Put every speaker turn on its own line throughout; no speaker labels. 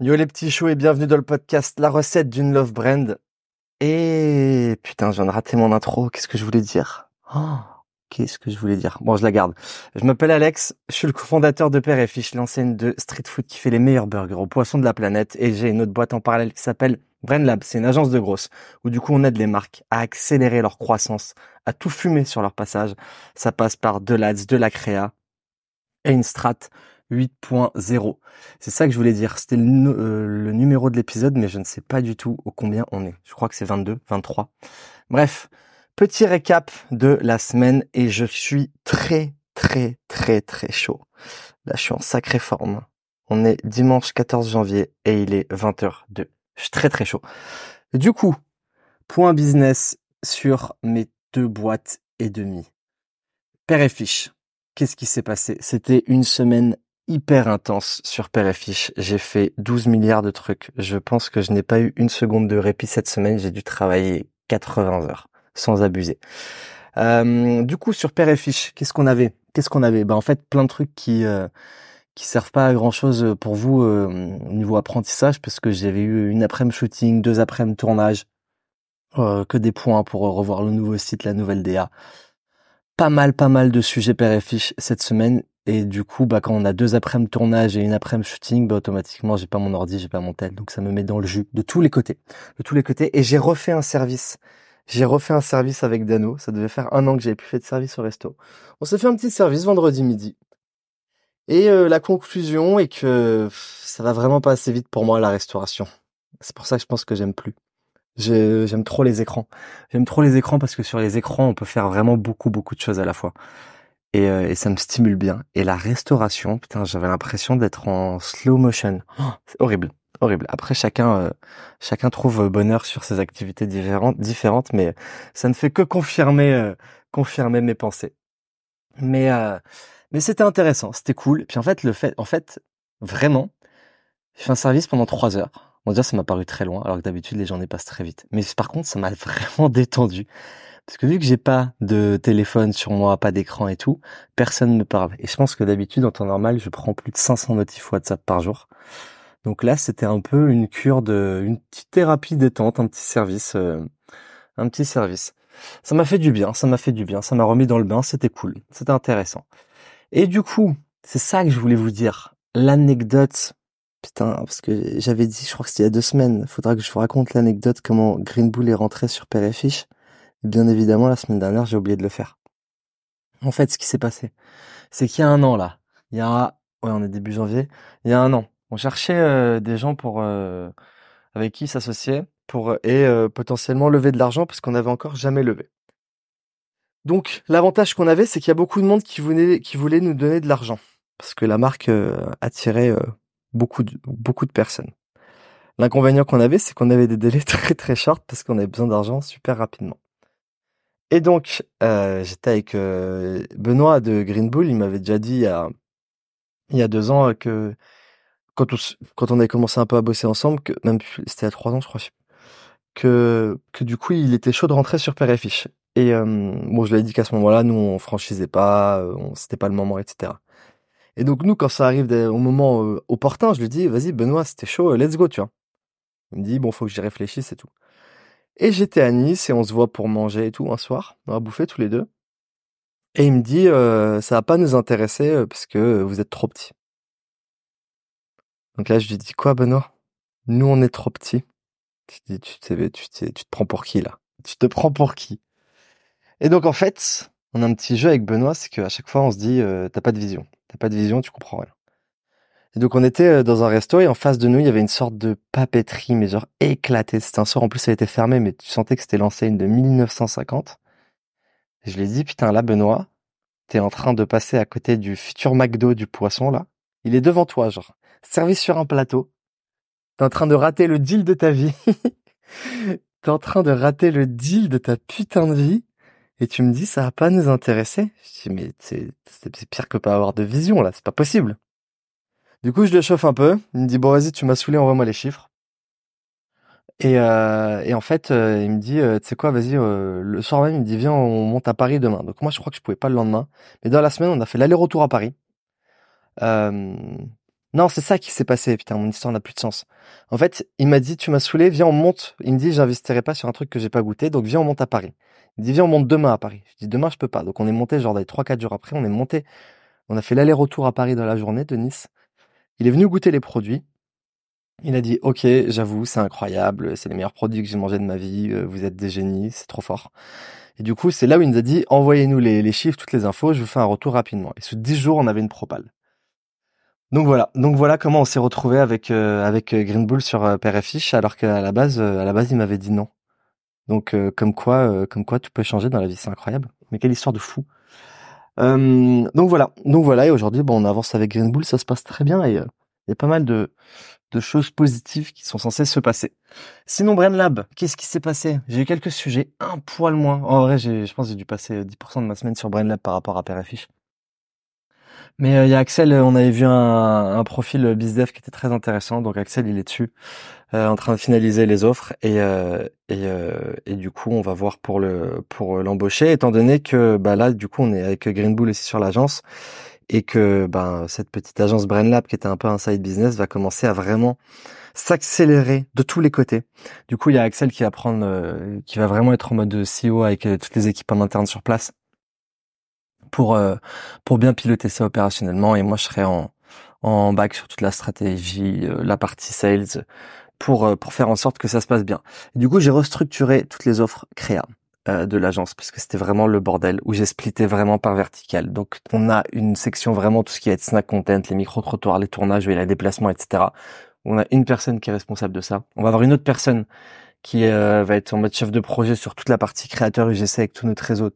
Yo les petits choux et bienvenue dans le podcast La recette d'une love brand. Et putain, je viens de rater mon intro. Qu'est-ce que je voulais dire? Oh, Qu'est-ce que je voulais dire? Bon, je la garde. Je m'appelle Alex, je suis le cofondateur de Père et Fiche, l'enseigne de street food qui fait les meilleurs burgers aux poissons de la planète. Et j'ai une autre boîte en parallèle qui s'appelle Brand Lab. C'est une agence de grosses où du coup on aide les marques à accélérer leur croissance, à tout fumer sur leur passage. Ça passe par de l'ads, de la créa et une strat 8.0. C'est ça que je voulais dire. C'était euh, le, numéro de l'épisode, mais je ne sais pas du tout au combien on est. Je crois que c'est 22, 23. Bref, petit récap de la semaine et je suis très, très, très, très chaud. Là, je suis en sacrée forme. On est dimanche 14 janvier et il est 20h02. Je suis très, très chaud. Du coup, point business sur mes deux boîtes et demi. Père et fiche. Qu'est-ce qui s'est passé? C'était une semaine hyper intense sur Père et Fiche. J'ai fait 12 milliards de trucs. Je pense que je n'ai pas eu une seconde de répit cette semaine. J'ai dû travailler 80 heures, sans abuser. Euh, du coup, sur Père et Fiche, qu'est-ce qu'on avait? Qu'est-ce qu'on avait? Ben en fait, plein de trucs qui euh, qui servent pas à grand chose pour vous euh, au niveau apprentissage, parce que j'avais eu une après-midi shooting, deux après-midi tournage, que des points pour revoir le nouveau site, la nouvelle DA. Pas mal, pas mal de sujets Père et Fiche cette semaine et du coup, bah, quand on a deux après-midi tournage et une après-midi shooting, bah, automatiquement, j'ai pas mon ordi, j'ai pas mon tel. Donc, ça me met dans le jus de tous les côtés. De tous les côtés. Et j'ai refait un service. J'ai refait un service avec Dano. Ça devait faire un an que j'avais plus fait de service au resto. On s'est fait un petit service vendredi midi. Et euh, la conclusion est que ça va vraiment pas assez vite pour moi la restauration. C'est pour ça que je pense que j'aime plus. J'aime trop les écrans. J'aime trop les écrans parce que sur les écrans, on peut faire vraiment beaucoup, beaucoup de choses à la fois et, euh, et, ça me stimule bien. Et la restauration, putain, j'avais l'impression d'être en slow motion. Oh, c'est horrible, horrible. Après, chacun, euh, chacun trouve bonheur sur ses activités différentes, différentes, mais ça ne fait que confirmer, euh, confirmer mes pensées. Mais, mais c'était intéressant, c'était cool. Puis en fait, le fait, en fait, vraiment, j'ai fait un service pendant trois heures. On va dire, ça m'a paru très loin, alors que d'habitude, les journées passent très vite. Mais par contre, ça m'a vraiment détendu. Parce que vu que j'ai pas de téléphone sur moi, pas d'écran et tout, personne ne me parle. Et je pense que d'habitude, en temps normal, je prends plus de 500 notifs WhatsApp par jour. Donc là, c'était un peu une cure de, une petite thérapie détente, un petit service, euh, un petit service. Ça m'a fait du bien, ça m'a fait du bien, ça m'a remis dans le bain, c'était cool, c'était intéressant. Et du coup, c'est ça que je voulais vous dire. L'anecdote, putain, parce que j'avais dit, je crois que c'était il y a deux semaines, faudra que je vous raconte l'anecdote comment Green Bull est rentré sur Père Fiche bien évidemment, la semaine dernière, j'ai oublié de le faire. En fait, ce qui s'est passé, c'est qu'il y a un an là, il y a, ouais, on est début janvier, il y a un an, on cherchait euh, des gens pour euh, avec qui s'associer pour et euh, potentiellement lever de l'argent parce qu'on n'avait encore jamais levé. Donc, l'avantage qu'on avait, c'est qu'il y a beaucoup de monde qui voulait qui voulait nous donner de l'argent parce que la marque attirait beaucoup de beaucoup de personnes. L'inconvénient qu'on avait, c'est qu'on avait des délais très très short parce qu'on avait besoin d'argent super rapidement. Et donc, euh, j'étais avec euh, Benoît de Green Bull. Il m'avait déjà dit il y a, il y a deux ans que quand on, avait commencé un peu à bosser ensemble, que même c'était à trois ans, je crois, que du coup, il était chaud de rentrer sur Père et Fiche. Et euh, bon, je lui ai dit qu'à ce moment-là, nous, on franchisait pas, c'était pas le moment, etc. Et donc nous, quand ça arrive au moment opportun, je lui dis, vas-y, Benoît, c'était chaud, let's go, tu vois. Il me dit, bon, faut que j'y réfléchisse et tout. Et j'étais à Nice et on se voit pour manger et tout un soir. On va bouffer tous les deux. Et il me dit, euh, ça va pas nous intéresser euh, parce que vous êtes trop petits. Donc là, je lui dis, quoi, Benoît? Nous, on est trop dis, tu, tu, tu, tu te prends pour qui, là? Tu te prends pour qui? Et donc, en fait, on a un petit jeu avec Benoît, c'est qu'à chaque fois, on se dit, euh, t'as pas de vision. T'as pas de vision, tu comprends rien. Donc on était euh, dans un resto et en face de nous, il y avait une sorte de papeterie, mais genre éclatée. C'était un soir, en plus ça a été fermé, mais tu sentais que c'était l'enseigne de 1950. Et je lui ai dit, putain là Benoît, t'es en train de passer à côté du futur McDo du poisson là. Il est devant toi, genre, servi sur un plateau. T'es en train de rater le deal de ta vie. t'es en train de rater le deal de ta putain de vie. Et tu me dis, ça va pas nous intéresser. Je dis, mais c'est pire que pas avoir de vision là, c'est pas possible. Du coup, je le chauffe un peu. Il me dit bon vas-y, tu m'as saoulé, envoie-moi les chiffres. Et, euh, en fait, euh, il me dit, euh, tu sais quoi, vas-y, le soir même, il me dit, viens, on monte à Paris demain. Donc moi, je crois que je pouvais pas le lendemain. Mais dans la semaine, on a fait l'aller-retour à Paris. Non, c'est ça qui s'est passé. Putain, mon histoire n'a plus de sens. En fait, il m'a dit, tu m'as saoulé, viens, on monte. Il me dit, j'investirai pas sur un truc que j'ai pas goûté, donc viens, on monte à Paris. Il me dit, viens, on monte demain à Paris. Je dis, demain, je peux pas. Donc on est monté, genre, trois, quatre jours après, on est monté. On a fait l'aller-retour à Paris dans la journée de Nice. Il est venu goûter les produits. Il a dit, OK, j'avoue, c'est incroyable, c'est les meilleurs produits que j'ai mangés de ma vie, euh, vous êtes des génies, c'est trop fort. Et du coup, c'est là où il nous a dit, envoyez-nous les, chiffres, toutes les infos, je vous fais un retour rapidement. Et sous 10 jours, on avait une propale. Donc voilà, donc voilà comment on s'est retrouvé avec euh, euh, Green Bull sur euh, Fiche, alors qu'à la base, à la base, il m'avait dit non. Donc comme quoi, comme quoi, tout peut changer dans la vie, c'est incroyable. Mais quelle histoire de fou. Donc voilà, donc voilà, et aujourd'hui, bon, on avance avec Green Bull, ça se passe très bien et il y a pas mal de de choses positives qui sont censées se passer. Sinon, Brain Lab, qu'est-ce qui s'est passé? J'ai eu quelques sujets, un poil moins. En vrai, je pense que j'ai dû passer 10% de ma semaine sur Brain Lab par rapport à Père Mais euh, il y a Axel, on avait vu un, profil BizDev qui était très intéressant. Donc Axel, il est dessus, euh, en train de finaliser les offres et euh, et, du coup, on va voir pour le pour l'embaucher, étant donné que bah là, du coup, on est avec Green Bull aussi sur l'agence et que ben cette petite agence BrainLab qui était un peu un side business va commencer à vraiment s'accélérer de tous les côtés. Du coup, il y a Axel qui va prendre, euh, qui va vraiment être en mode CEO avec euh, toutes les équipes en interne sur place pour euh, pour bien piloter ça opérationnellement. Et moi, je serai en en bac sur toute la stratégie, la partie sales pour pour faire en sorte que ça se passe bien. du coup, j'ai restructuré toutes les offres créa. Euh, de l'agence parce que c'était vraiment le bordel où j'ai splitté vraiment par vertical. Donc on a une section vraiment tout ce qui est snack content, les micro trottoirs, les tournages, les déplacements, etc. On a une personne qui est responsable de ça. On va avoir une autre personne qui euh, va être en mode chef de projet sur toute la partie créateur UGC avec tout notre réseau,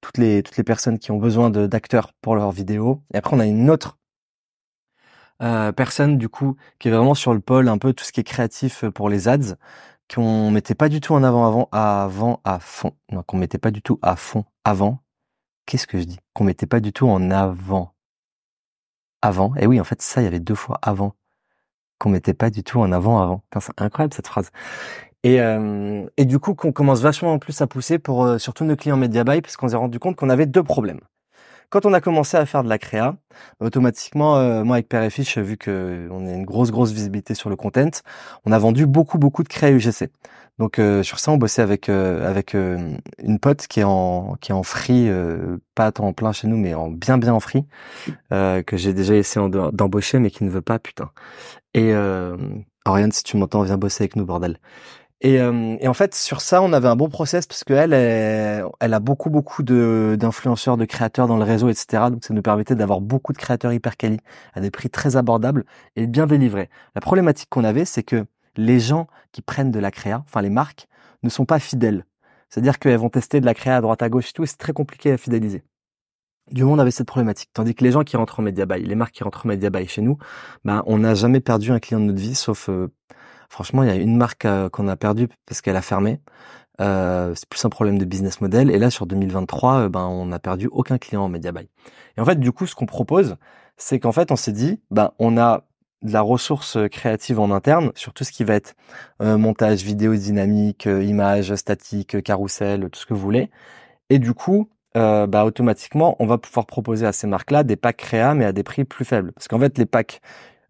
toutes les toutes les personnes qui ont besoin d'acteurs pour leurs vidéos. Et après on a une autre euh, personne du coup qui est vraiment sur le pôle un peu tout ce qui est créatif pour les ads qu'on mettait pas du tout en avant avant avant à fond. Non qu'on mettait pas du tout à fond avant. Qu'est-ce que je dis? Qu'on mettait pas du tout en avant. Avant? Et oui en fait ça il y avait deux fois avant. Qu'on mettait pas du tout en avant avant. C'est incroyable cette phrase et, euh, du coup qu'on commence vachement en plus à pousser pour euh, surtout nos clients media buy parce qu'on s'est rendu compte qu'on avait deux problèmes quand on a commencé à faire de la créa, automatiquement, euh, moi avec Père et Fiche, vu que on a une grosse grosse visibilité sur le content, on a vendu beaucoup beaucoup de créa UGC. Donc euh, sur ça, on bossait avec euh, avec une pote qui est en qui est en free, pas à temps plein chez nous, mais en bien bien en free, que j'ai déjà essayé d'embaucher, mais qui ne veut pas, putain. Et Oriane, si tu m'entends, viens bosser avec nous, bordel. Et, euh, et, en fait, sur ça, on avait un bon process parce qu'elle, elle, a beaucoup, beaucoup de d'influenceurs, de créateurs dans le réseau, etc. Donc, ça nous permettait d'avoir beaucoup de créateurs hyper quali à des prix très abordables et bien délivrés. La problématique qu'on avait, c'est que les gens qui prennent de la créa, enfin les marques, ne sont pas fidèles. C'est-à-dire qu'elles vont tester de la créa à droite à gauche et tout, et c'est très compliqué à fidéliser. Du monde avait cette problématique. Tandis que les gens qui rentrent en média buy, les marques qui rentrent en média buy chez nous, ben, on n'a jamais perdu un client de notre vie, sauf euh, Franchement, il y a une marque euh, qu'on a perdue parce qu'elle a fermé. Euh, c'est plus un problème de business model. Et là, sur 2023, euh, ben, on n'a perdu aucun client en media buy. Et en fait, du coup, ce qu'on propose, c'est qu'en fait, on s'est dit, ben, on a de la ressource créative en interne sur tout ce qui va être montage vidéo dynamique, images statiques, carrousel, tout ce que vous voulez. Et du coup, euh, bah, automatiquement, on va pouvoir proposer à ces marques-là des packs créa, mais à des prix plus faibles. Parce qu'en fait, les packs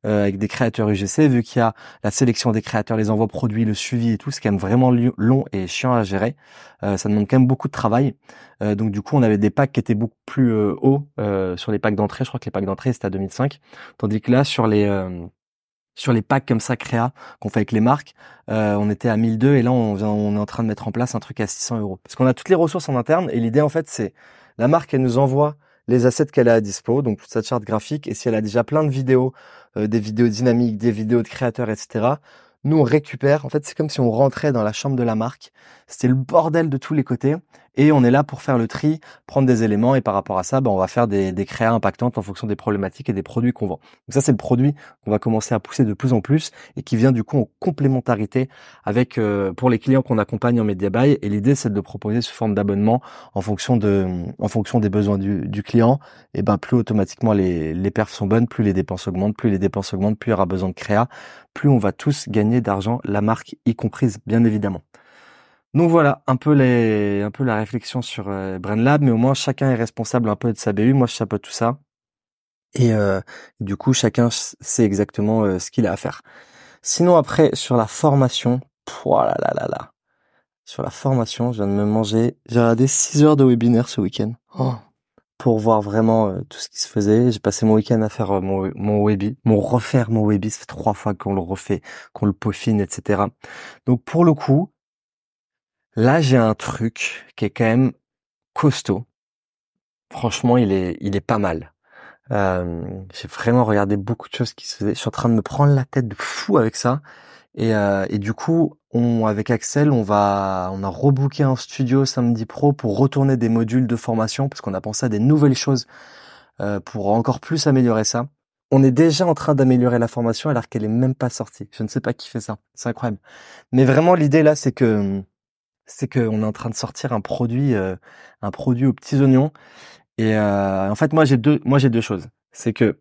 euh, avec des créateurs UGC, vu qu'il y a la sélection des créateurs, les envois produits, le suivi et tout, c'est quand même vraiment long et chiant à gérer. Euh, ça demande quand même beaucoup de travail. Euh, donc du coup, on avait des packs qui étaient beaucoup plus hauts sur les packs d'entrée. Je crois que les packs d'entrée c'était à 2005, tandis que là sur les sur les packs comme ça créa qu'on fait avec les marques, on était à 1002 et là on, on est en train de mettre en place un truc à 600 euros. Parce qu'on a toutes les ressources en interne et l'idée en fait c'est la marque elle nous envoie les assets qu'elle a à dispo, donc toute sa charte graphique et si elle a déjà plein de vidéos euh, des vidéos dynamiques, des vidéos de créateurs, etc. Nous, on récupère. En fait, c'est comme si on rentrait dans la chambre de la marque. C'était le bordel de tous les côtés. Et on est là pour faire le tri, prendre des éléments et par rapport à ça, ben, on va faire des, créas impactantes en fonction des problématiques et des produits qu'on vend. Donc ça, c'est le produit qu'on va commencer à pousser de plus en plus et qui vient du coup en complémentarité avec euh, pour les clients qu'on accompagne en media buy. Et l'idée, c'est de proposer sous forme d'abonnement en fonction de, en fonction des besoins du, du client. Et ben plus automatiquement les, les perfs sont bonnes, plus les dépenses augmentent, plus les dépenses augmentent, plus il y aura besoin de créa, plus on va tous gagner d'argent, la marque y comprise, bien évidemment. Donc voilà, un peu les, un peu la réflexion sur euh, BrainLab, mais au moins chacun est responsable un peu de sa BU. Moi, je chapeaute tout ça. Et du coup, chacun sait exactement ce qu'il a à faire. Sinon, après, sur la formation, là là là là. Sur la formation, je viens de me manger, j'ai regardé 6 heures de webinaire ce week-end. Oh. Pour voir vraiment tout ce qui se faisait. J'ai passé mon week-end à faire mon, mon webi, mon refaire mon webi. Ça fait trois fois qu'on le refait, qu'on le peaufine, etc. Donc pour le coup, là j'ai un truc qui est quand même costaud. Franchement, il est, il est pas mal. Euh, j'ai vraiment regardé beaucoup de choses qui se faisaient. Je suis en train de me prendre la tête de fou avec ça. Et, euh, du coup, avec Axel, on va, on a rebooké un studio samedi pro pour retourner des modules de formation parce qu'on a pensé à des nouvelles choses euh, pour encore plus améliorer ça. On est déjà en train d'améliorer la formation alors qu'elle est même pas sortie. Je ne sais pas qui fait ça. C'est incroyable. Mais vraiment, l'idée là, c'est que c'est qu'on est en train de sortir un produit, euh, un produit aux petits oignons. Et euh, en fait, moi j'ai deux, moi j'ai deux choses. C'est que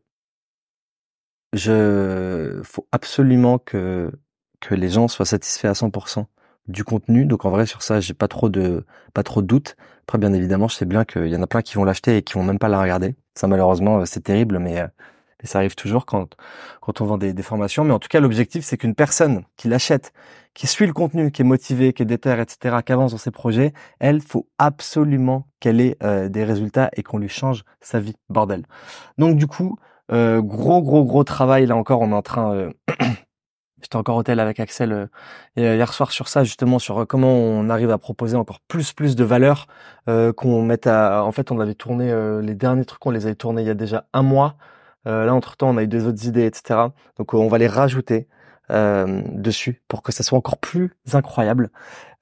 je, faut absolument que que les gens soient satisfaits à 100% du contenu. Donc en vrai sur ça, j'ai pas trop de pas trop de doutes. Après bien évidemment, je sais bien qu'il y en a plein qui vont l'acheter et qui vont même pas la regarder. Ça malheureusement, euh, c'est terrible, mais, ça arrive toujours quand quand on vend des, des formations. Mais en tout cas, l'objectif c'est qu'une personne qui l'achète qui suit le contenu, qui est motivé, qui est déter, etc., qui avance dans ses projets, elle, faut absolument qu'elle ait euh, des résultats et qu'on lui change sa vie, bordel. Donc du coup, euh, gros, gros, gros travail. Là encore, on est en train... Euh, j'étais encore au tel avec Axel hier soir sur ça, justement, sur comment on arrive à proposer encore plus, plus de valeur, qu'on mette à... En fait, on avait tourné les derniers trucs, on les avait tournés il y a déjà un mois. Là, entre-temps, on a eu des autres idées, etc. Donc, on va les rajouter. Euh, dessus pour que ça soit encore plus incroyable.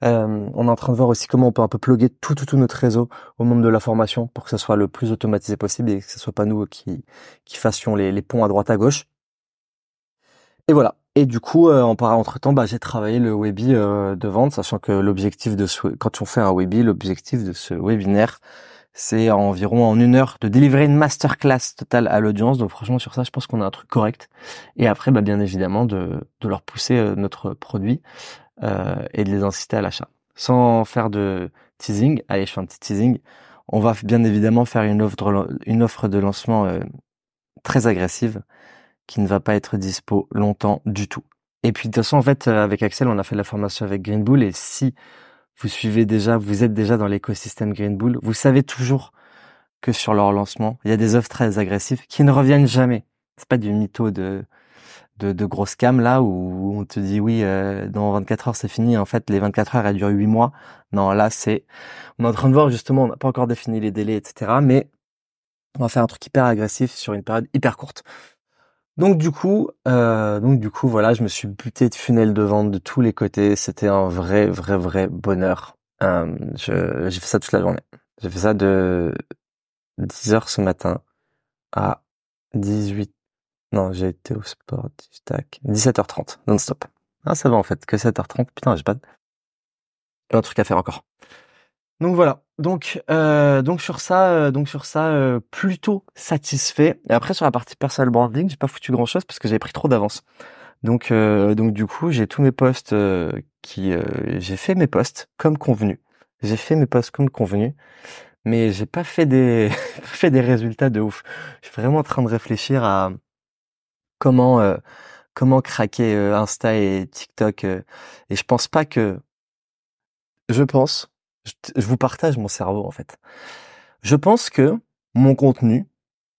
Euh, on est en train de voir aussi comment on peut un peu plugger tout, tout, tout notre réseau au monde de la formation pour que ça soit le plus automatisé possible et que ce soit pas nous qui, qui fassions les, les ponts à droite à gauche. Et voilà. Et du coup, euh, en entre temps, bah, j'ai travaillé le Webi euh, de vente, sachant que l'objectif de ce, quand on fait un Webi, l'objectif de ce webinaire, c'est environ en une heure de délivrer une masterclass totale à l'audience. Donc franchement sur ça, je pense qu'on a un truc correct. Et après, bah, bien évidemment, de, de leur pousser euh, notre produit euh, et de les inciter à l'achat. Sans faire de teasing, allez, je fais un petit teasing. On va bien évidemment faire une offre, une offre de lancement euh, très agressive qui ne va pas être dispo longtemps du tout. Et puis de toute façon, en fait, avec Axel, on a fait la formation avec Green Bull et si vous suivez déjà, vous êtes déjà dans l'écosystème Green Bull, vous savez toujours que sur leur lancement, il y a des offres très agressives qui ne reviennent jamais. C'est pas du mytho de de, de cam là où on te dit oui euh, dans 24 heures c'est fini. En fait les 24 heures elles durent 8 mois. Non là c'est on est en train de voir justement on n'a pas encore défini les délais etc mais on va faire un truc hyper agressif sur une période hyper courte donc du coup, euh, donc du coup, voilà, je me suis buté de funnel de vente de tous les côtés. C'était un vrai, vrai, vrai bonheur. Euh, j'ai fait ça toute la journée. J'ai fait ça de 10 heures ce matin à 18. Non, j'ai été au sport, tac, 17h30, non-stop. Ah, ça va en fait, que 7h30. Putain, j'ai pas un truc à faire encore. Donc voilà. Donc euh, donc sur ça euh, donc sur ça euh, plutôt satisfait. Et après sur la partie personal branding, j'ai pas foutu grand chose parce que j'avais pris trop d'avance. Donc donc du coup j'ai tous mes posts qui j'ai fait mes posts comme convenu. J'ai fait mes posts comme convenu, mais j'ai pas fait des fait des résultats de ouf. Je suis vraiment en train de réfléchir à comment comment craquer Insta et TikTok. et je pense pas que je pense je, vous partage mon cerveau en fait. Je pense que mon contenu,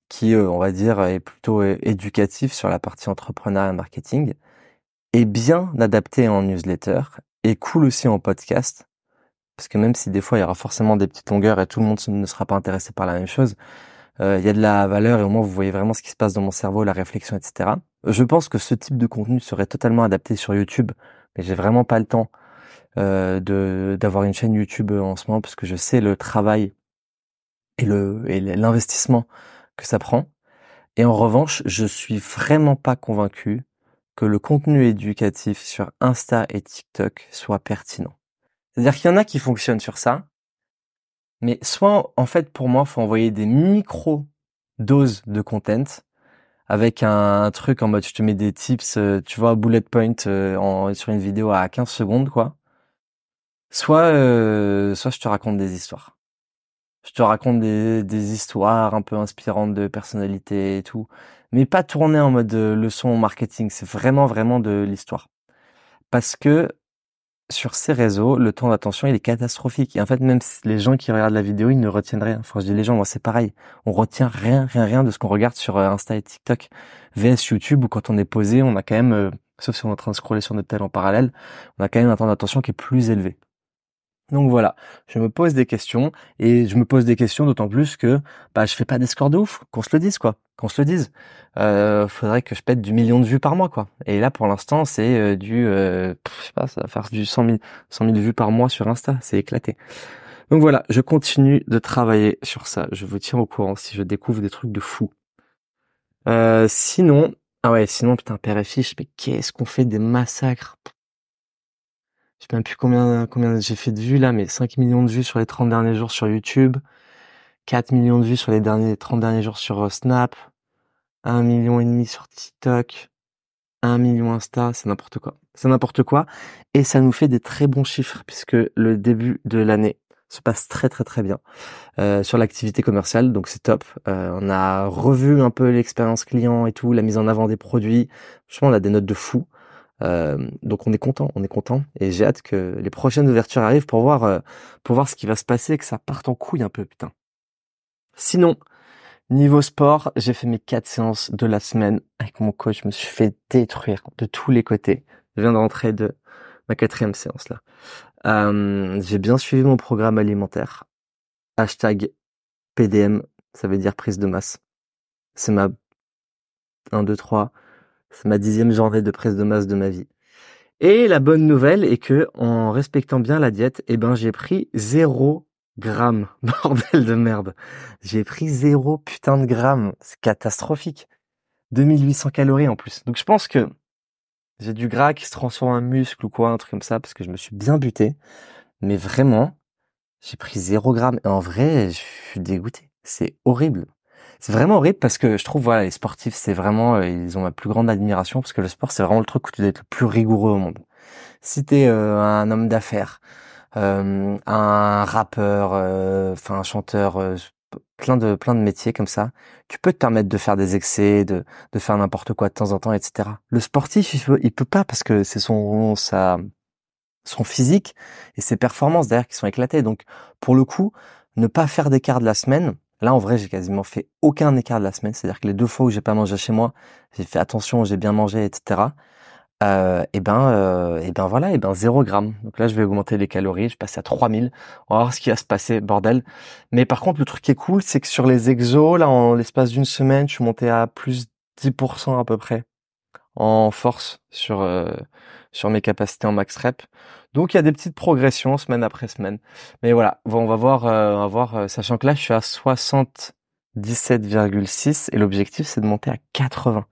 qui euh, on va dire est plutôt éducatif sur la partie entrepreneuriat et marketing, est bien adapté en newsletter et cool aussi en podcast. Parce que même si des fois il y aura forcément des petites longueurs et tout le monde ne sera pas intéressé par la même chose, euh, il y a de la valeur et au moins vous voyez vraiment ce qui se passe dans mon cerveau, la réflexion, etc. Je pense que ce type de contenu serait totalement adapté sur YouTube, mais j'ai vraiment pas le temps de d'avoir une chaîne YouTube en ce moment parce que je sais le travail et le et l'investissement que ça prend. Et en revanche, je suis vraiment pas convaincu que le contenu éducatif sur Insta et TikTok soit pertinent. C'est-à-dire qu'il y en a qui fonctionnent sur ça, mais soit en fait pour moi, faut envoyer des micro doses de content avec un, truc en mode je te mets des tips, euh, tu vois, bullet point euh, sur une vidéo à 15 secondes quoi soit euh, soit je te raconte des histoires. Je te raconte des, des histoires un peu inspirantes de personnalité et tout, mais pas tourné en mode euh, leçon marketing. C'est vraiment vraiment de l'histoire. Parce que sur ces réseaux, le temps d'attention, il est catastrophique. Et en fait, même les gens qui regardent la vidéo, ils ne retiennent rien. Enfin, je dis les gens, moi, c'est pareil. On retient rien, rien, rien de ce qu'on regarde sur euh, Insta et TikTok. VS YouTube, où quand on est posé, on a quand même, euh, sauf si on est en train de scroller sur notre tel en parallèle, on a quand même un temps d'attention qui est plus élevé. Donc voilà, je me pose des questions et je me pose des questions d'autant plus que bah je fais pas des scores de ouf, qu'on se le dise quoi, qu'on se le dise. Euh, faudrait que je pète du million de vues par mois quoi. Et là pour l'instant c'est euh, du, euh, je sais pas, ça va faire du 100 000, 100 000 vues par mois sur Insta, c'est éclaté. Donc voilà, je continue de travailler sur ça. Je vous tiens au courant si je découvre des trucs de fou. Euh, sinon, ah ouais, sinon putain père et fiche, mais qu'est-ce qu'on fait des massacres? Je sais même plus combien, j'ai fait de vues là, mais 5 millions de vues sur les 30 derniers jours sur YouTube, 4 millions de vues sur les derniers 30 derniers jours sur euh, Snap, 1 million et demi sur TikTok, 1 million Insta, c'est n'importe quoi. C'est n'importe quoi. Et ça nous fait des très bons chiffres puisque le début de l'année se passe très très très bien euh, sur l'activité commerciale, donc c'est top. Euh, on a revu un peu l'expérience client et tout, la mise en avant des produits. Franchement, on a des notes de fou. Euh, donc on est content, on est content et j'ai hâte que les prochaines ouvertures arrivent pour voir euh, pour voir ce qui va se passer, que ça parte en couille un peu putain. Sinon, niveau sport, j'ai fait mes quatre séances de la semaine avec mon coach, je me suis fait détruire de tous les côtés. Je viens de de ma quatrième séance là. Euh, j'ai bien suivi mon programme alimentaire. Hashtag PDM, ça veut dire prise de masse. C'est ma 1, 2, 3, c'est ma dixième journée de prise de masse de ma vie. Et la bonne nouvelle est que, en respectant bien la diète, eh ben, j'ai pris zéro gramme. Bordel de merde. J'ai pris zéro putain de gramme. C'est catastrophique. 2800 calories en plus. Donc je pense que j'ai du gras qui se transforme en muscle ou quoi, un truc comme ça, parce que je me suis bien buté. Mais vraiment, j'ai pris zéro gramme. Et en vrai, je suis dégoûté. C'est horrible c'est vraiment horrible parce que je trouve voilà les sportifs c'est vraiment euh, ils ont ma plus grande admiration parce que le sport c'est vraiment le truc où tu dois être le plus rigoureux au monde. Si t'es euh, un homme d'affaires, euh, un rappeur, enfin un chanteur, plein de plein de métiers comme ça, tu peux te permettre de faire des excès, de de faire n'importe quoi de temps en temps, etc. Le sportif il peut, peut pas parce que c'est son sa son physique et ses performances derrière qui sont éclatées. Donc pour le coup, ne pas faire d'écart de la semaine, Là, en vrai, j'ai quasiment fait aucun écart de la semaine. C'est-à-dire que les deux fois où j'ai pas mangé chez moi, j'ai fait attention, j'ai bien mangé, etc. Euh, et ben, euh, et ben voilà, et ben zéro gramme. Donc là, je vais augmenter les calories. Je passe à 3000. On va voir ce qui va se passer, bordel. Mais par contre, le truc qui est cool, c'est que sur les exos, là, en l'espace d'une semaine, je suis monté à plus 10% à peu près en force sur euh, sur mes capacités en max rep. Donc il y a des petites progressions semaine après semaine. Mais voilà, on va voir, euh, on va voir, euh, sachant que là je suis à 77,6 et l'objectif c'est de monter à 80.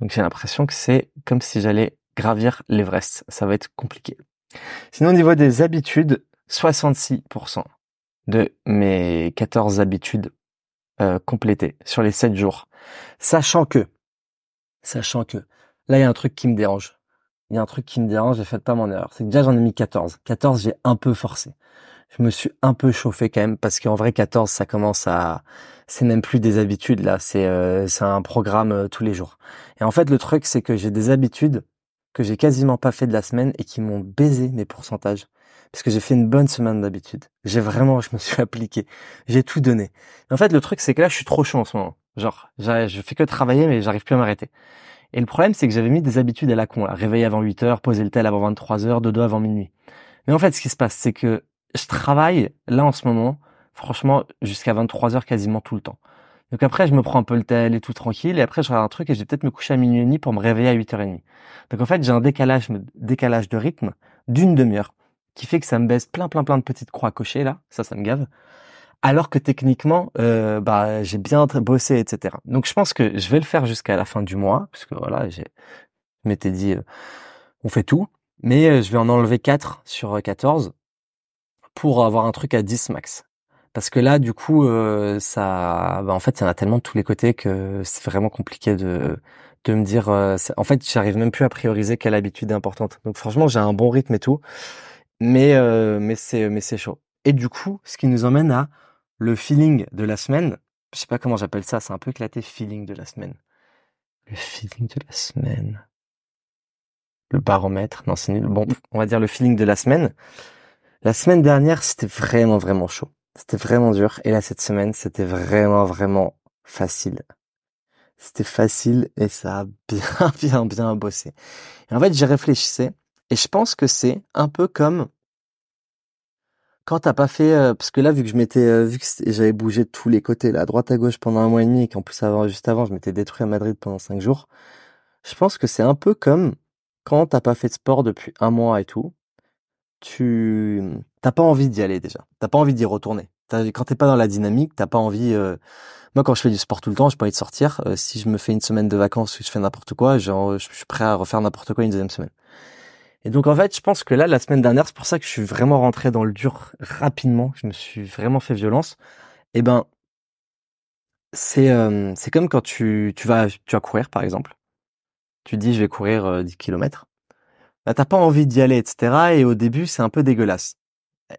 Donc j'ai l'impression que c'est comme si j'allais gravir l'Everest. Ça va être compliqué. Sinon au niveau des habitudes, 66% de mes 14 habitudes euh, complétées sur les 7 jours. Sachant que, sachant que, là il y a un truc qui me dérange il y a un truc qui me dérange, j'ai fait pas mon erreur. C'est que déjà j'en ai mis 14. 14, j'ai un peu forcé. Je me suis un peu chauffé quand même parce qu'en vrai 14, ça commence à c'est même plus des habitudes là, c'est euh, c'est un programme euh, tous les jours. Et en fait le truc c'est que j'ai des habitudes que j'ai quasiment pas fait de la semaine et qui m'ont baisé mes pourcentages parce que j'ai fait une bonne semaine d'habitude. J'ai vraiment je me suis appliqué. J'ai tout donné. en fait le truc c'est que là je suis trop chaud en ce moment. Genre je fais que travailler mais j'arrive plus à m'arrêter. Et le problème, c'est que j'avais mis des habitudes à la con, là. Réveiller avant 8 heures, poser le tel avant 23 heures, dodo avant minuit. Mais en fait, ce qui se passe, c'est que je travaille, là, en ce moment, franchement, jusqu'à 23 heures quasiment tout le temps. Donc après, je me prends un peu le tel et tout tranquille, et après, je regarde un truc et je vais peut-être me coucher à minuit et demi pour me réveiller à 8h30. Donc en fait, j'ai un décalage, décalage de rythme d'une demi-heure, qui fait que ça me baisse plein, plein, plein de petites croix cochées, là. Ça, ça me gave alors que techniquement, euh, bah, j'ai bien bossé, etc. Donc je pense que je vais le faire jusqu'à la fin du mois, parce que voilà, je m'étais dit, euh, on fait tout, mais euh, je vais en enlever 4 sur 14 pour avoir un truc à 10 max. Parce que là, du coup, ça, bah, en fait, il y en a tellement de tous les côtés que c'est vraiment compliqué de de me dire. en fait, j'arrive même plus à prioriser quelle habitude est importante. Donc franchement, j'ai un bon rythme et tout, mais mais c'est mais c'est chaud. Et du coup, ce qui nous emmène à le feeling de la semaine. Je sais pas comment j'appelle ça, c'est un peu éclaté feeling de la semaine. Le feeling de la semaine. Le baromètre, non c'est nul. Bon, on va dire le feeling de la semaine. La semaine dernière, c'était vraiment vraiment chaud. C'était vraiment dur. Et là, cette semaine, c'était vraiment vraiment facile. C'était facile et ça a bien bien bien bossé. Et en fait, j'y réfléchissais et je pense que c'est un peu comme quand t'as pas fait, euh, parce que là, vu que je m'étais, euh, vu que j'avais bougé de tous les côtés, là, à droite à gauche pendant un mois et demi, et qu'en plus avant, juste avant, je m'étais détruit à Madrid pendant cinq jours. Je pense que c'est un peu comme quand t'as pas fait de sport depuis un mois et tout, tu t'as pas envie d'y aller déjà, t'as pas envie d'y retourner. Quand t'es pas dans la dynamique, t'as pas envie. Euh, moi, quand je fais du sport tout le temps, j'ai pas envie de sortir. si je me fais une semaine de vacances je fais n'importe quoi, genre, je suis prêt à refaire n'importe quoi une deuxième semaine. Et donc en fait, je pense que là, la semaine dernière, c'est pour ça que je suis vraiment rentré dans le dur rapidement. Je me suis vraiment fait violence. Et eh ben, c'est euh, c'est comme quand tu tu vas tu vas courir par exemple. Tu dis je vais courir 10 euh, km. Bah t'as pas envie d'y aller, etc. Et au début, c'est un peu dégueulasse.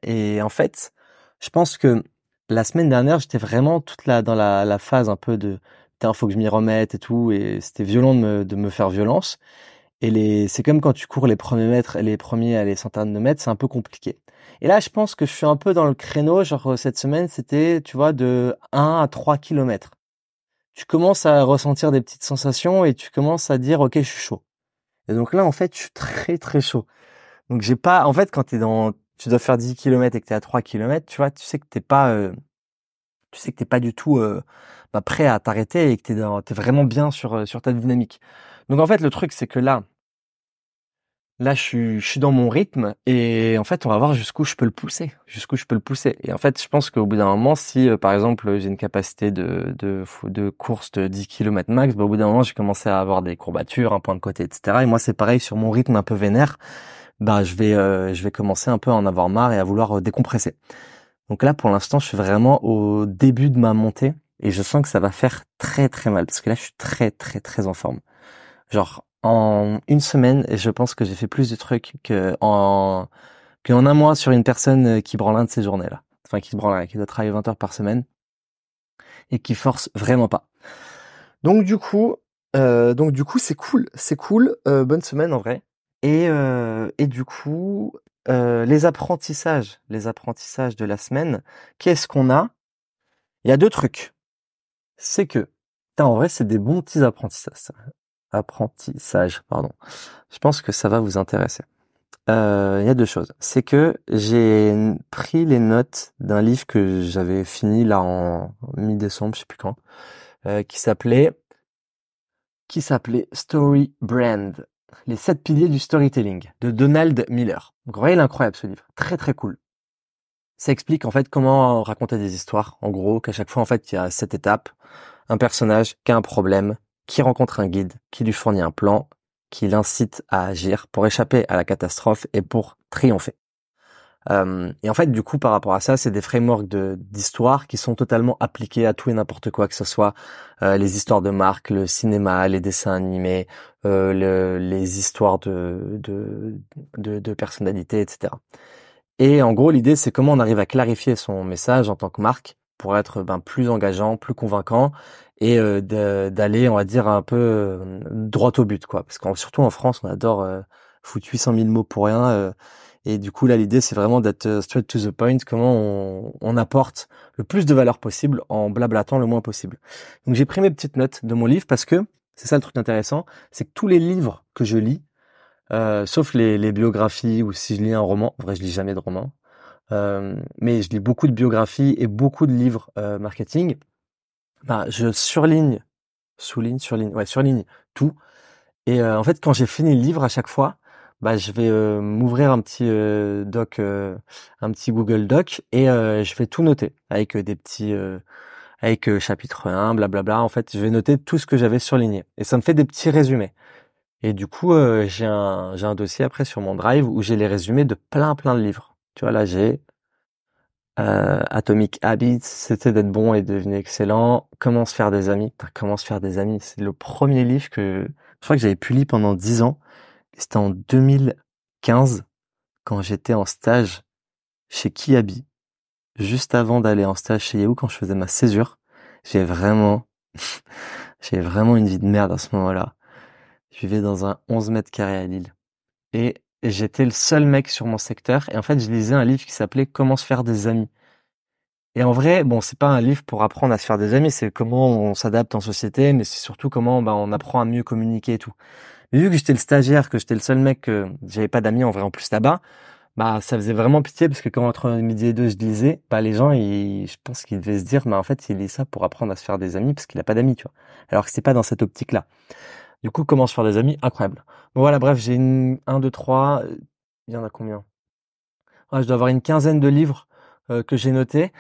Et en fait, je pense que la semaine dernière, j'étais vraiment toute là dans la, phase un peu de il faut que je m'y remette et tout, et c'était violent de me, de me faire violence. Et les, c'est comme quand tu cours les premiers mètres, les premiers les centaines de mètres, c'est un peu compliqué. Et là, je pense que je suis un peu dans le créneau, genre cette semaine, c'était, tu vois, de 1 à 3 kilomètres. Tu commences à ressentir des petites sensations et tu commences à dire, ok, je suis chaud. Et donc là, en fait, je suis très très chaud. Donc j'ai pas, en fait, quand t'es dans, tu dois faire 10 kilomètres et que t'es à 3 kilomètres, tu vois, tu sais que t'es pas, euh, tu sais que t'es pas du tout euh, bah, prêt à t'arrêter et que t'es, t'es vraiment bien sur euh, sur ta dynamique. Donc en fait, le truc, c'est que là, là, je suis, je suis dans mon rythme et en fait, on va voir jusqu'où je peux le pousser, jusqu'où je peux le pousser. Et en fait, je pense qu'au bout d'un moment, si euh, par exemple j'ai une capacité de, de, de course de 10 km max, bah, au bout d'un moment, j'ai commencé à avoir des courbatures, un point de côté, etc. Et moi, c'est pareil sur mon rythme un peu vénère. Bah, je vais, euh, je vais commencer un peu à en avoir marre et à vouloir euh, décompresser. Donc là, pour l'instant, je suis vraiment au début de ma montée et je sens que ça va faire très très mal parce que là, je suis très très très en forme. Genre en une semaine, je pense que j'ai fait plus de trucs que en qu'en un mois sur une personne qui branle un de ces journées-là. Enfin, qui se branle, qui doit travailler 20 heures par semaine et qui force vraiment pas. Donc du coup, euh, donc du coup, c'est cool, c'est cool. Euh, bonne semaine en vrai. Et euh, et du coup, euh, les apprentissages, les apprentissages de la semaine. Qu'est-ce qu'on a? Il y a deux trucs. C'est que, en vrai, c'est des bons petits apprentissages apprentissage, pardon. Je pense que ça va vous intéresser. Euh, il y a deux choses. C'est que j'ai pris les notes d'un livre que j'avais fini là en mi-décembre, je sais plus quand, euh, qui s'appelait qui s'appelait Story Brand, les sept piliers du storytelling de Donald Miller. Vous voyez l'incroyable ce livre, très très cool. Ça explique en fait comment raconter des histoires. En gros, qu'à chaque fois en fait il y a sept étapes, un personnage qui a un problème, qui rencontre un guide, qui lui fournit un plan, qui l'incite à agir pour échapper à la catastrophe et pour triompher. Euh, et en fait, du coup, par rapport à ça, c'est des frameworks d'histoire qui sont totalement appliqués à tout et n'importe quoi, que ce soit euh, les histoires de marque, le cinéma, les dessins animés, euh, le, les histoires de, de, de, de personnalités, etc. Et en gros, l'idée, c'est comment on arrive à clarifier son message en tant que marque pour être ben, plus engageant, plus convaincant et euh, d'aller, on va dire, un peu euh, droit au but, quoi. Parce qu'en surtout en France, on adore euh, foutre 800 000 mots pour rien. Euh, et du coup, là, l'idée, c'est vraiment d'être straight to the point. Comment on, on, apporte le plus de valeur possible en blablatant le moins possible. Donc, j'ai pris mes petites notes de mon livre parce que c'est ça le truc intéressant, c'est que tous les livres que je lis, sauf les, les, biographies ou si je lis un roman, en vrai, je lis jamais de roman. Mais je lis beaucoup de biographies et beaucoup de livres marketing bah, je surligne, souligne, surligne, ouais, surligne tout. Et euh, en fait, quand j'ai fini le livre à chaque fois, bah, je vais euh, m'ouvrir un petit euh, doc, un petit Google Doc, et je vais tout noter avec des petits, avec chapitre 1, blablabla. En fait, je vais noter tout ce que j'avais surligné, et ça me fait des petits résumés. Et du coup, j'ai un, j'ai un dossier après sur mon Drive où j'ai les résumés de plein plein de livres. Tu vois, là, j'ai euh, Atomic Habits, c'était d'être bon et devenir excellent. Comment se faire des amis? Comment se faire des amis? C'est le premier livre que je crois que j'avais pu lire pendant dix ans. C'était en 2015 quand j'étais en stage chez Kiabi. juste avant d'aller en stage chez Yahoo, quand je faisais ma césure, j'ai vraiment, j'ai vraiment une vie de merde à ce moment-là. Je vivais dans un 11 mètres carrés à Lille. Et j'étais le seul mec sur mon secteur. Et en fait, je lisais un livre qui s'appelait Comment se faire des amis. Et en vrai, bon, c'est pas un livre pour apprendre à se faire des amis, c'est comment on s'adapte en société, mais c'est surtout comment bah, on apprend à mieux communiquer et tout. Mais vu que j'étais le stagiaire, que j'étais le seul mec, que j'avais pas d'amis en vrai en plus là-bas, bah ça faisait vraiment pitié parce que quand entre midi et deux je lisais, bah les gens, ils, je pense qu'ils devaient se dire, bah en fait il lit ça pour apprendre à se faire des amis parce qu'il a pas d'amis, tu vois. Alors que c'est pas dans cette optique-là. Du coup, comment se faire des amis? Incroyable. Bon voilà, bref, j'ai une, un, deux, trois, il y en a combien? Je dois avoir une quinzaine de livres euh, que j'ai notés.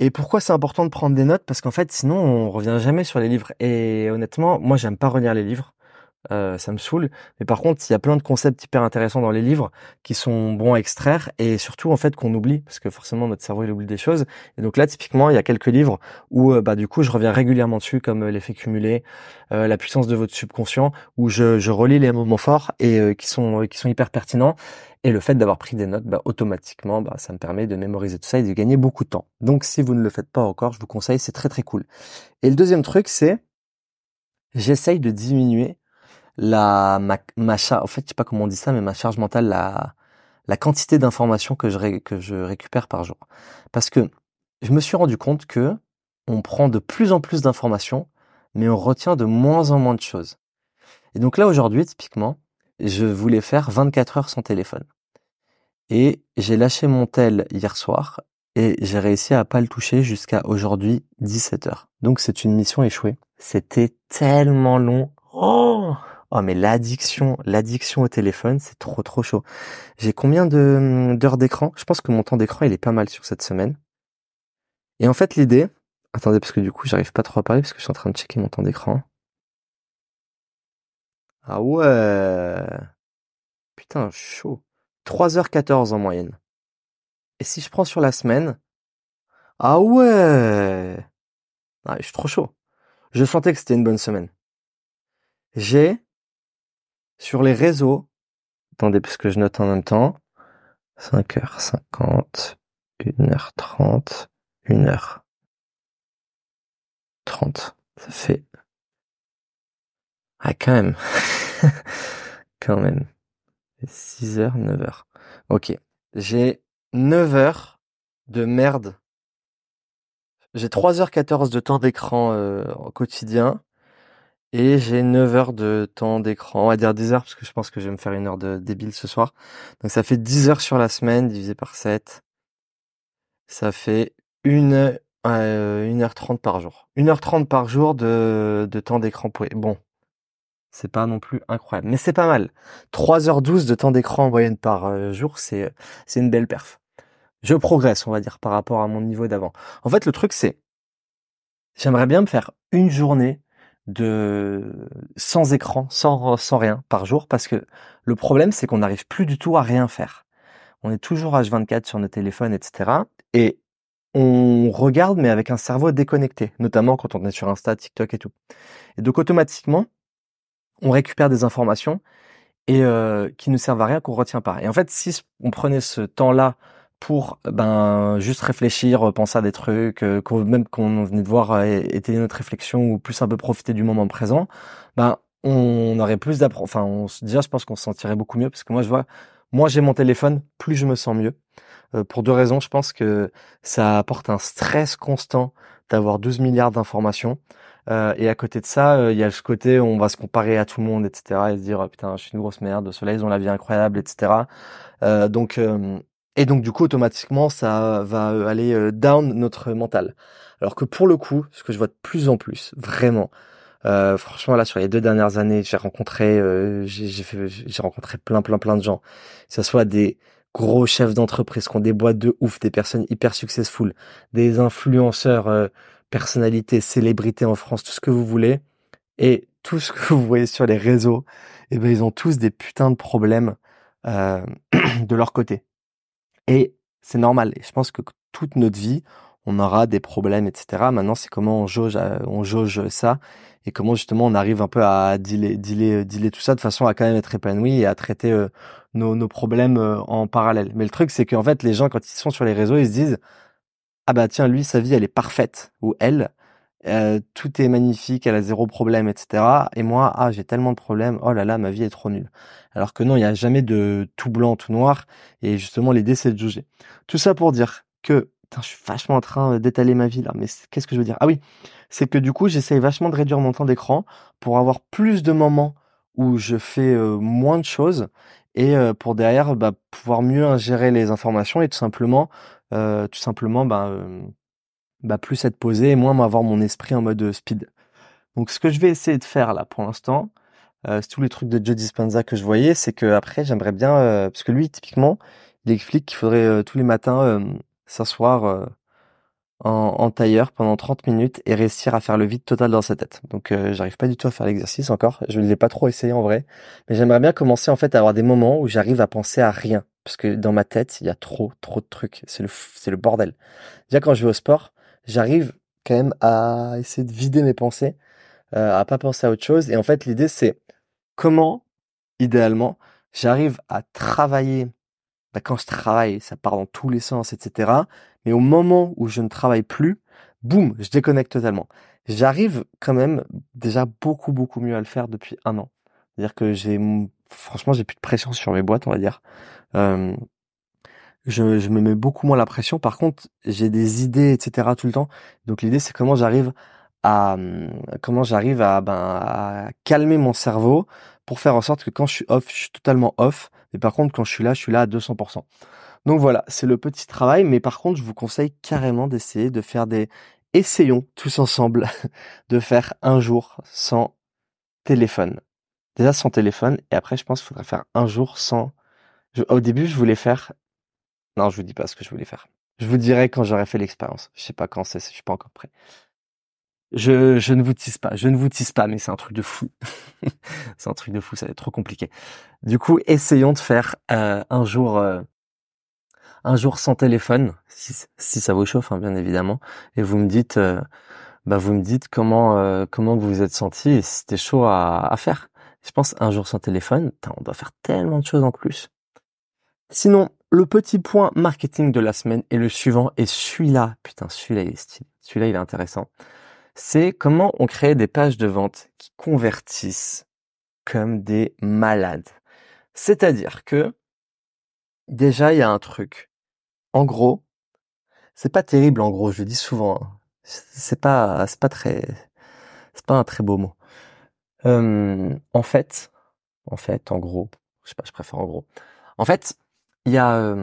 Et pourquoi c'est important de prendre des notes? Parce qu'en fait, sinon, on revient jamais sur les livres. Et honnêtement, moi, j'aime pas relire les livres. Euh, ça me saoule. Mais par contre, il y a plein de concepts hyper intéressants dans les livres qui sont bons à extraire et surtout en fait qu'on oublie parce que forcément notre cerveau il oublie des choses. Et donc là, typiquement, il y a quelques livres où euh, bah du coup je reviens régulièrement dessus comme euh, l'effet cumulé, la puissance de votre subconscient, où je, je relis les moments forts et qui sont qui sont hyper pertinents. Et le fait d'avoir pris des notes, bah, automatiquement, bah, ça me permet de mémoriser tout ça et de gagner beaucoup de temps. Donc si vous ne le faites pas encore, je vous conseille, c'est très très cool. Et le deuxième truc, c'est j'essaye de diminuer la ma, ma en fait, je sais pas comment on dit ça, mais ma charge mentale, la la quantité d'informations que je que je récupère par jour. Parce que je me suis rendu compte que on prend de plus en plus d'informations, mais on retient de moins en moins de choses. Et donc là aujourd'hui, typiquement, je voulais faire 24 heures sans téléphone. Et j'ai lâché mon tel hier soir et j'ai réussi à pas le toucher jusqu'à aujourd'hui 17 heures. Donc c'est une mission échouée. C'était tellement long. Oh Oh mais l'addiction, l'addiction au téléphone, c'est trop trop chaud. J'ai combien de d'heures d'écran? Je pense que mon temps d'écran il est pas mal sur cette semaine. Et en fait l'idée, attendez parce que du coup j'arrive pas trop à parler parce que je suis en train de checker mon temps d'écran. Ah ouais. Putain, chaud. 3h14 en moyenne. Et si je prends sur la semaine, ah ouais. Ah, je suis trop chaud. Je sentais que c'était une bonne semaine. J'ai sur les réseaux, attendez parce que je note en même temps, 5h50, 1h30, 1h30. Ça fait... Ah quand même. quand même. 6h, 9h. Ok. J'ai 9 heures de merde. J'ai 3h14 de temps d'écran euh, au quotidien et j'ai 9 heures de temps d'écran, on va dire 10 heures parce que je pense que je vais me faire une heure de débile ce soir. Donc ça fait 10 heures sur la semaine divisé par 7. Ça fait une, euh, 1h30 par jour. 1h30 par jour de, de temps d'écran. Bon, c'est pas non plus incroyable, mais c'est pas mal. 3h12 de temps d'écran en moyenne par euh, jour, c'est c'est une belle perf. Je progresse, on va dire, par rapport à mon niveau d'avant. En fait, le truc, c'est, j'aimerais bien me faire une journée de sans écran, sans sans rien par jour parce que le problème c'est qu'on n'arrive plus du tout à rien faire. On est toujours H24 sur nos téléphones, etc. Et on regarde mais avec un cerveau déconnecté, notamment quand on est sur Insta, TikTok et tout. Et donc automatiquement, on récupère des informations et euh, qui ne servent à rien qu'on retient pas. Et en fait, si on prenait ce temps-là pour ben juste réfléchir, penser à des trucs, euh, même qu'on venait de voir euh, étayer notre réflexion ou plus un peu profiter du moment présent, ben on aurait plus d'apprendre. Enfin, on, déjà, je pense qu'on se sentirait beaucoup mieux parce que moi, je vois, moi, j'ai mon téléphone, plus je me sens mieux. Euh, pour deux raisons, je pense que ça apporte un stress constant d'avoir 12 milliards d'informations. Et à côté de ça, il y a ce côté où on va se comparer à tout le monde, etc. Et se dire, oh, putain, je suis une grosse merde, ceux-là, ils ont la vie incroyable, etc. Donc, et donc du coup automatiquement ça va euh, aller euh, down notre mental. Alors que pour le coup, ce que je vois de plus en plus, vraiment, euh, franchement là sur les deux dernières années, j'ai rencontré, euh, j'ai rencontré plein plein plein de gens, que ce soit des gros chefs d'entreprise qui ont des boîtes de ouf, des personnes hyper successful, des influenceurs, personnalités, célébrités en France, tout ce que vous voulez, et tout ce que vous voyez sur les réseaux, eh ben ils ont tous des putains de problèmes de leur côté. Et c'est normal. Je pense que toute notre vie, on aura des problèmes, etc. Maintenant, c'est comment on jauge, euh, on jauge ça et comment justement on arrive un peu à dealer, dealer, dealer tout ça de façon à quand même être épanoui et à traiter euh, nos, nos, problèmes euh, en parallèle. Mais le truc, c'est qu'en fait, les gens, quand ils sont sur les réseaux, ils se disent, ah bah tiens, lui, sa vie, elle est parfaite, ou elle, euh, tout est magnifique, elle a zéro problème, etc. Et moi, ah, j'ai tellement de problèmes, oh là là, ma vie est trop nulle. Alors que non, il n'y a jamais de tout blanc, tout noir, et justement, l'idée, c'est de juger. Tout ça pour dire que, putain, je suis vachement en train d'étaler ma vie là, mais qu'est-ce que je veux dire? Ah oui, c'est que du coup, j'essaye vachement de réduire mon temps d'écran pour avoir plus de moments où je fais euh, moins de choses et euh, pour derrière bah, pouvoir mieux ingérer les informations et tout simplement, tout simplement, bah, bah, plus être posé et moins avoir mon esprit en mode speed. Donc ce que je vais essayer de faire là pour l'instant, c'est tous les trucs de Joe Dispenza que je voyais, c'est que après j'aimerais bien, parce que lui typiquement, il explique qu'il faudrait tous les matins s'asseoir en, en, tailleur pendant 30 minutes et réussir à faire le vide total dans sa tête. Donc euh, j'arrive pas du tout à faire l'exercice encore, je ne l'ai pas trop essayé en vrai, mais j'aimerais bien commencer en fait à avoir des moments où j'arrive à penser à rien parce que dans ma tête, il y a trop trop de trucs, c'est le c'est le bordel. Déjà quand je vais au sport, j'arrive quand même à essayer de vider mes pensées, euh, à pas penser à autre chose et en fait l'idée c'est comment idéalement j'arrive à travailler bah, quand je travaille, ça part dans tous les sens, etc. Mais au moment où je ne travaille plus, boum, je déconnecte totalement. J'arrive quand même déjà beaucoup, beaucoup mieux à le faire depuis un an. C'est-à-dire que j'ai, franchement, j'ai plus de pression sur mes boîtes, on va dire. Je, je me mets beaucoup moins la pression. Par contre, j'ai des idées, etc. tout le temps. Donc l'idée, c'est comment j'arrive à, comment j'arrive à, ben, à calmer mon cerveau pour faire en sorte que quand je suis off, je suis totalement off. Mais par contre, quand je suis là, je suis là à 200%. Donc voilà, c'est le petit travail. Mais par contre, je vous conseille carrément d'essayer de faire des... Essayons tous ensemble de faire un jour sans téléphone. Déjà sans téléphone. Et après, je pense qu'il faudrait faire un jour sans... Au début, je voulais faire... Non, je vous dis pas ce que je voulais faire. Je vous dirai quand j'aurai fait l'expérience. Je sais pas quand c'est, je suis pas encore prêt. Je, je ne vous tisse pas, je ne vous tisse pas, mais c'est un truc de fou. c'est un truc de fou, ça va être trop compliqué. Du coup, essayons de faire euh, un jour, euh, un jour sans téléphone, si, si ça vous chauffe, hein, bien évidemment. Et vous me dites, euh, bah vous me dites comment comment vous vous êtes senti et si c'était chaud à, à faire. Je pense un jour sans téléphone, on doit faire tellement de choses en plus. Sinon, le petit point marketing de la semaine est le suivant et celui-là, putain, celui-là il est stylé, celui-là il est intéressant c'est comment on crée des pages de vente qui convertissent comme des malades. C'est-à-dire que déjà il y a un truc. En gros, c'est pas terrible en gros, je le dis souvent. Hein. C'est pas c'est pas très c'est pas un très beau mot. en fait, en fait, en gros, je sais pas, je préfère en gros. En fait, il y a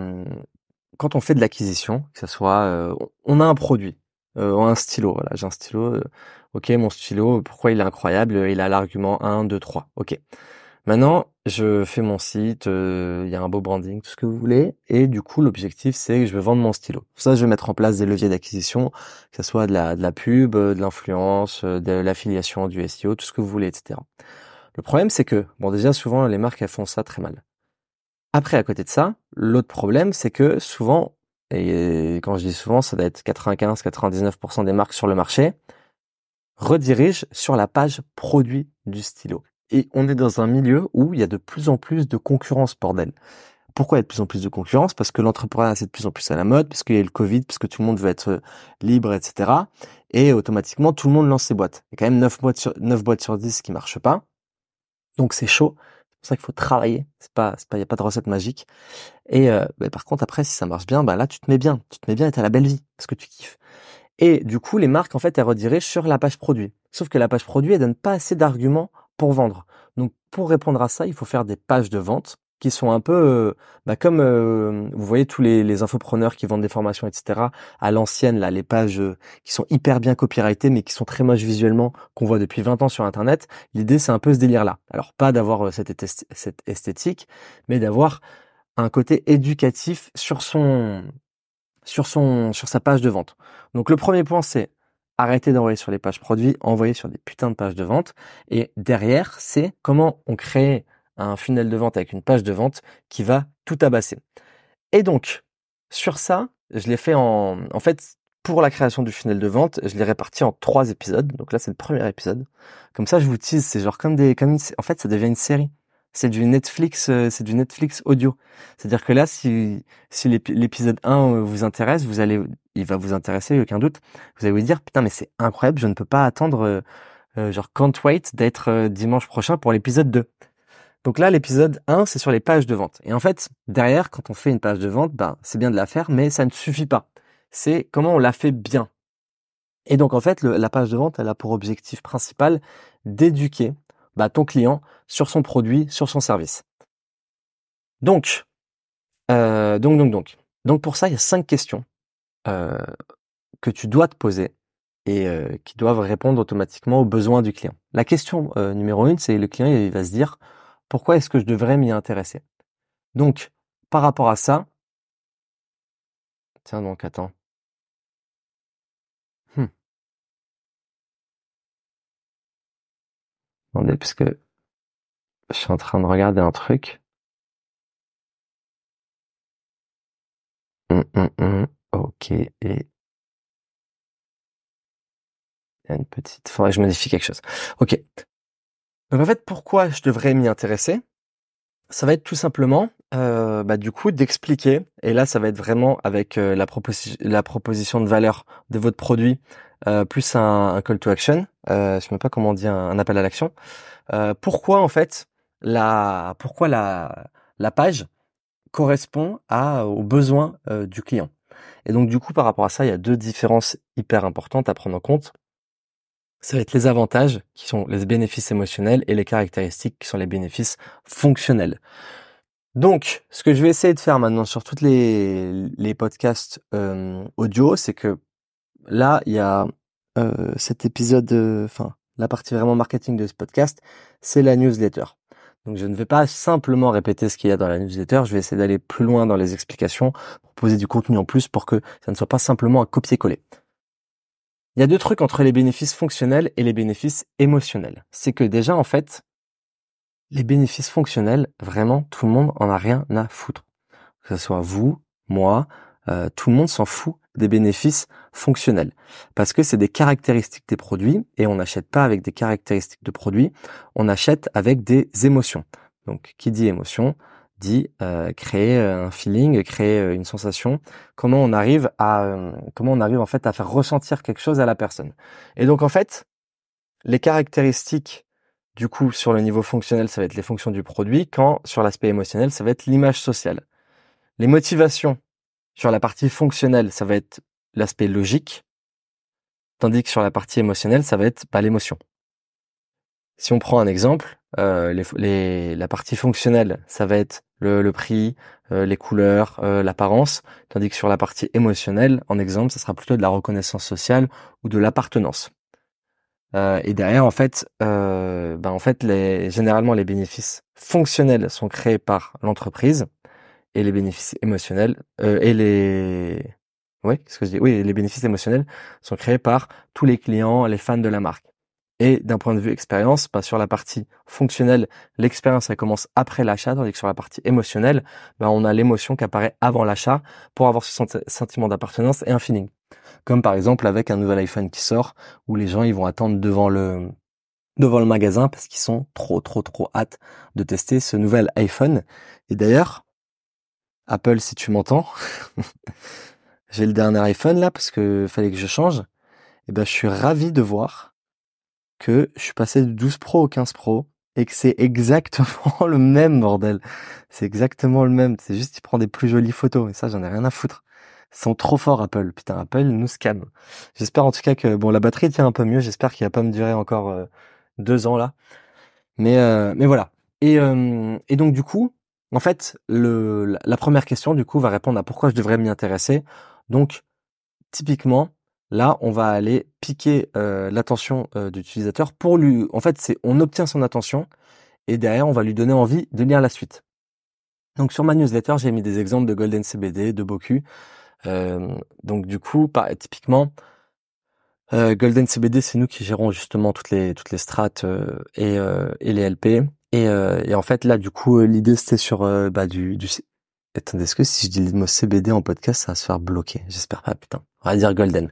quand on fait de l'acquisition, que ce soit on a un produit, euh, un stylo. Voilà, j'ai un stylo. Euh, ok, mon stylo, pourquoi il est incroyable Il a l'argument 1, 2, 3. Ok. Maintenant, je fais mon site, euh, il y a un beau branding, tout ce que vous voulez, et du coup, l'objectif, c'est que je veux vendre mon stylo. Ça, je vais mettre en place des leviers d'acquisition, que ce soit de la, de la pub, de l'influence, de l'affiliation, du SEO, tout ce que vous voulez, etc. Le problème, c'est que, bon, déjà, souvent, les marques, elles font ça très mal. Après, à côté de ça, l'autre problème, c'est que souvent, et quand je dis souvent, ça doit être 95-99% des marques sur le marché, redirigent sur la page produit du stylo. Et on est dans un milieu où il y a de plus en plus de concurrence, bordel. Pourquoi il y a de plus en plus de concurrence? Parce que l'entrepreneuriat c'est de plus en plus à la mode, parce qu'il y a le Covid, parce que tout le monde veut être libre, etc. Et automatiquement, tout le monde lance ses boîtes. Il y a quand même 9 boîtes sur, 9 boîtes sur 10 qui marchent pas. Donc c'est chaud pour ça qu'il faut travailler. C'est pas, c'est pas, y a pas de recette magique. Et euh, bah, par contre, après, si ça marche bien, bah là, tu te mets bien, tu te mets bien et t'as la belle vie parce que tu kiffes. Et du coup, les marques, en fait, elles redirigent sur la page produit. Sauf que la page produit, elle donne pas assez d'arguments pour vendre. Donc, pour répondre à ça, il faut faire des pages de vente qui sont un peu euh, bah, comme euh, vous voyez tous les, les, infopreneurs qui vendent des formations etc à l'ancienne là les pages euh, qui sont hyper bien copyrightées mais qui sont très moches visuellement qu'on voit depuis 20 ans sur internet l'idée c'est un peu ce délire là alors pas d'avoir cette, cette esthétique mais d'avoir un côté éducatif sur son sur son sur sa page de vente. Donc le premier point c'est arrêter d'envoyer sur les pages produits envoyer sur des putains de pages de vente. Et derrière c'est comment on crée un funnel de vente avec une page de vente qui va tout tabasser. Et donc, sur ça, je l'ai fait en, en fait, pour la création du funnel de vente, je l'ai réparti en trois épisodes. Donc là, c'est le premier épisode. Comme ça, je vous tease, c'est genre comme des, comme en fait, ça devient une série. c'est du Netflix, euh, c'est du Netflix audio. C'est-à-dire que là, si, si l'épisode 1 euh, vous intéresse, vous allez, il va vous intéresser, aucun doute. Vous allez vous dire, putain, mais c'est incroyable, je ne peux pas attendre, euh, genre, can't wait d'être dimanche prochain pour l'épisode 2. Donc là, l'épisode 1, c'est sur les pages de vente. Et en fait, derrière, quand on fait une page de vente, ben, c'est bien de la faire, mais ça ne suffit pas. C'est comment on la fait bien. Et donc, en fait, la page de vente, elle a pour objectif principal d'éduquer bah, ton client sur son produit, sur son service. Donc, euh, donc, donc, donc. Donc pour ça, il y a cinq questions euh, que tu dois te poser et euh, qui doivent répondre automatiquement aux besoins du client. La question numéro une, c'est le client il va se dire pourquoi est-ce que je devrais m'y intéresser? Donc par rapport à ça, tiens donc attends. Hmm. Attendez, parce que je suis en train de regarder un truc. Hum, hum, hum. Ok, et il y a une petite... Faudrait que je modifie quelque chose. Ok. Donc en fait, pourquoi je devrais m'y intéresser? Ça va être tout simplement, euh, bah, du coup, d'expliquer, et là, ça va être vraiment avec euh, la, proposition de valeur de votre produit, euh, plus un, call to action, euh, je sais même pas comment on dit, un, appel à l'action. pourquoi en fait la pourquoi la la page correspond à aux besoins du client. Et donc du coup par rapport à ça, il y a deux différences hyper importantes à prendre en compte. Ça va être les avantages qui sont les bénéfices émotionnels et les caractéristiques qui sont les bénéfices fonctionnels. Donc, ce que je vais essayer de faire maintenant sur toutes les, les podcasts audio, c'est que là, il y a euh, cet épisode, enfin, la partie vraiment marketing de ce podcast, c'est la newsletter. Donc je ne vais pas simplement répéter ce qu'il y a dans la newsletter, je vais essayer d'aller plus loin dans les explications, proposer du contenu en plus pour que ça ne soit pas simplement un copier-coller. Il y a deux trucs entre les bénéfices fonctionnels et les bénéfices émotionnels. C'est que déjà en fait, les bénéfices fonctionnels, vraiment tout le monde en a rien à foutre. Que ce soit vous, moi, euh, tout le monde s'en fout des bénéfices fonctionnels parce que c'est des caractéristiques des produits et on n'achète pas avec des caractéristiques de produits, on achète avec des émotions. Donc qui dit émotion? Euh, créer euh, un feeling, créer euh, une sensation. Comment on arrive à comment on arrive en fait à faire ressentir quelque chose à la personne. Et donc en fait, les caractéristiques du coup sur le niveau fonctionnel, ça va être les fonctions du produit, quand sur l'aspect émotionnel, ça va être l'image sociale. Les motivations sur la partie fonctionnelle, ça va être l'aspect logique, tandis que sur la partie émotionnelle, ça va être pas l'émotion. Si on prend un exemple, euh, la partie fonctionnelle, ça va être le, prix, euh, les couleurs, euh, l'apparence, tandis que sur la partie émotionnelle, en exemple, ça sera plutôt de la reconnaissance sociale ou de l'appartenance. et derrière, en fait, ben généralement, les bénéfices fonctionnels sont créés par l'entreprise et les bénéfices émotionnels et les oui, ce que je dis? Oui, les bénéfices émotionnels sont créés par tous les clients, les fans de la marque. Et d'un point de vue expérience, bah, sur la partie fonctionnelle, l'expérience elle commence après l'achat, tandis que sur la partie émotionnelle, bah, on a l'émotion qui apparaît avant l'achat pour avoir ce sentiment d'appartenance et un feeling. Comme par exemple avec un nouvel iPhone qui sort, où les gens ils vont attendre devant le devant le magasin parce qu'ils sont trop trop trop hâte de tester ce nouvel iPhone. Et d'ailleurs, Apple, si tu m'entends, j'ai le dernier iPhone là parce que fallait que je change. Et ben, je suis ravi de voir que je suis passé du 12 Pro au 15 Pro et que c'est exactement le même bordel. C'est exactement le même. C'est juste qu'il prend des plus jolies photos. Et ça, j'en ai rien à foutre. Ils sont trop forts Apple. Putain, Apple nous scam. J'espère en tout cas que bon, la batterie tient un peu mieux. J'espère qu'il va pas me durer encore euh, deux ans là. Mais euh, mais voilà. Et euh, et donc du coup, en fait, le, la première question, du coup, va répondre à pourquoi je devrais m'y intéresser. Donc, typiquement, là, on va aller piquer euh, l'attention euh, d'utilisateur pour lui. En fait, c'est on obtient son attention et derrière, on va lui donner envie de lire la suite. Donc, sur ma newsletter, j'ai mis des exemples de Golden CBD, de Boku. Euh, donc, du coup, typiquement, euh, Golden CBD, c'est nous qui gérons justement toutes les toutes strates et, les LP. Et, en fait, là, du coup, l'idée, c'était sur bah, du, du... Attendez, est-ce que si je dis le mot CBD en podcast, ça va se faire bloquer? J'espère pas, putain. On va dire Golden.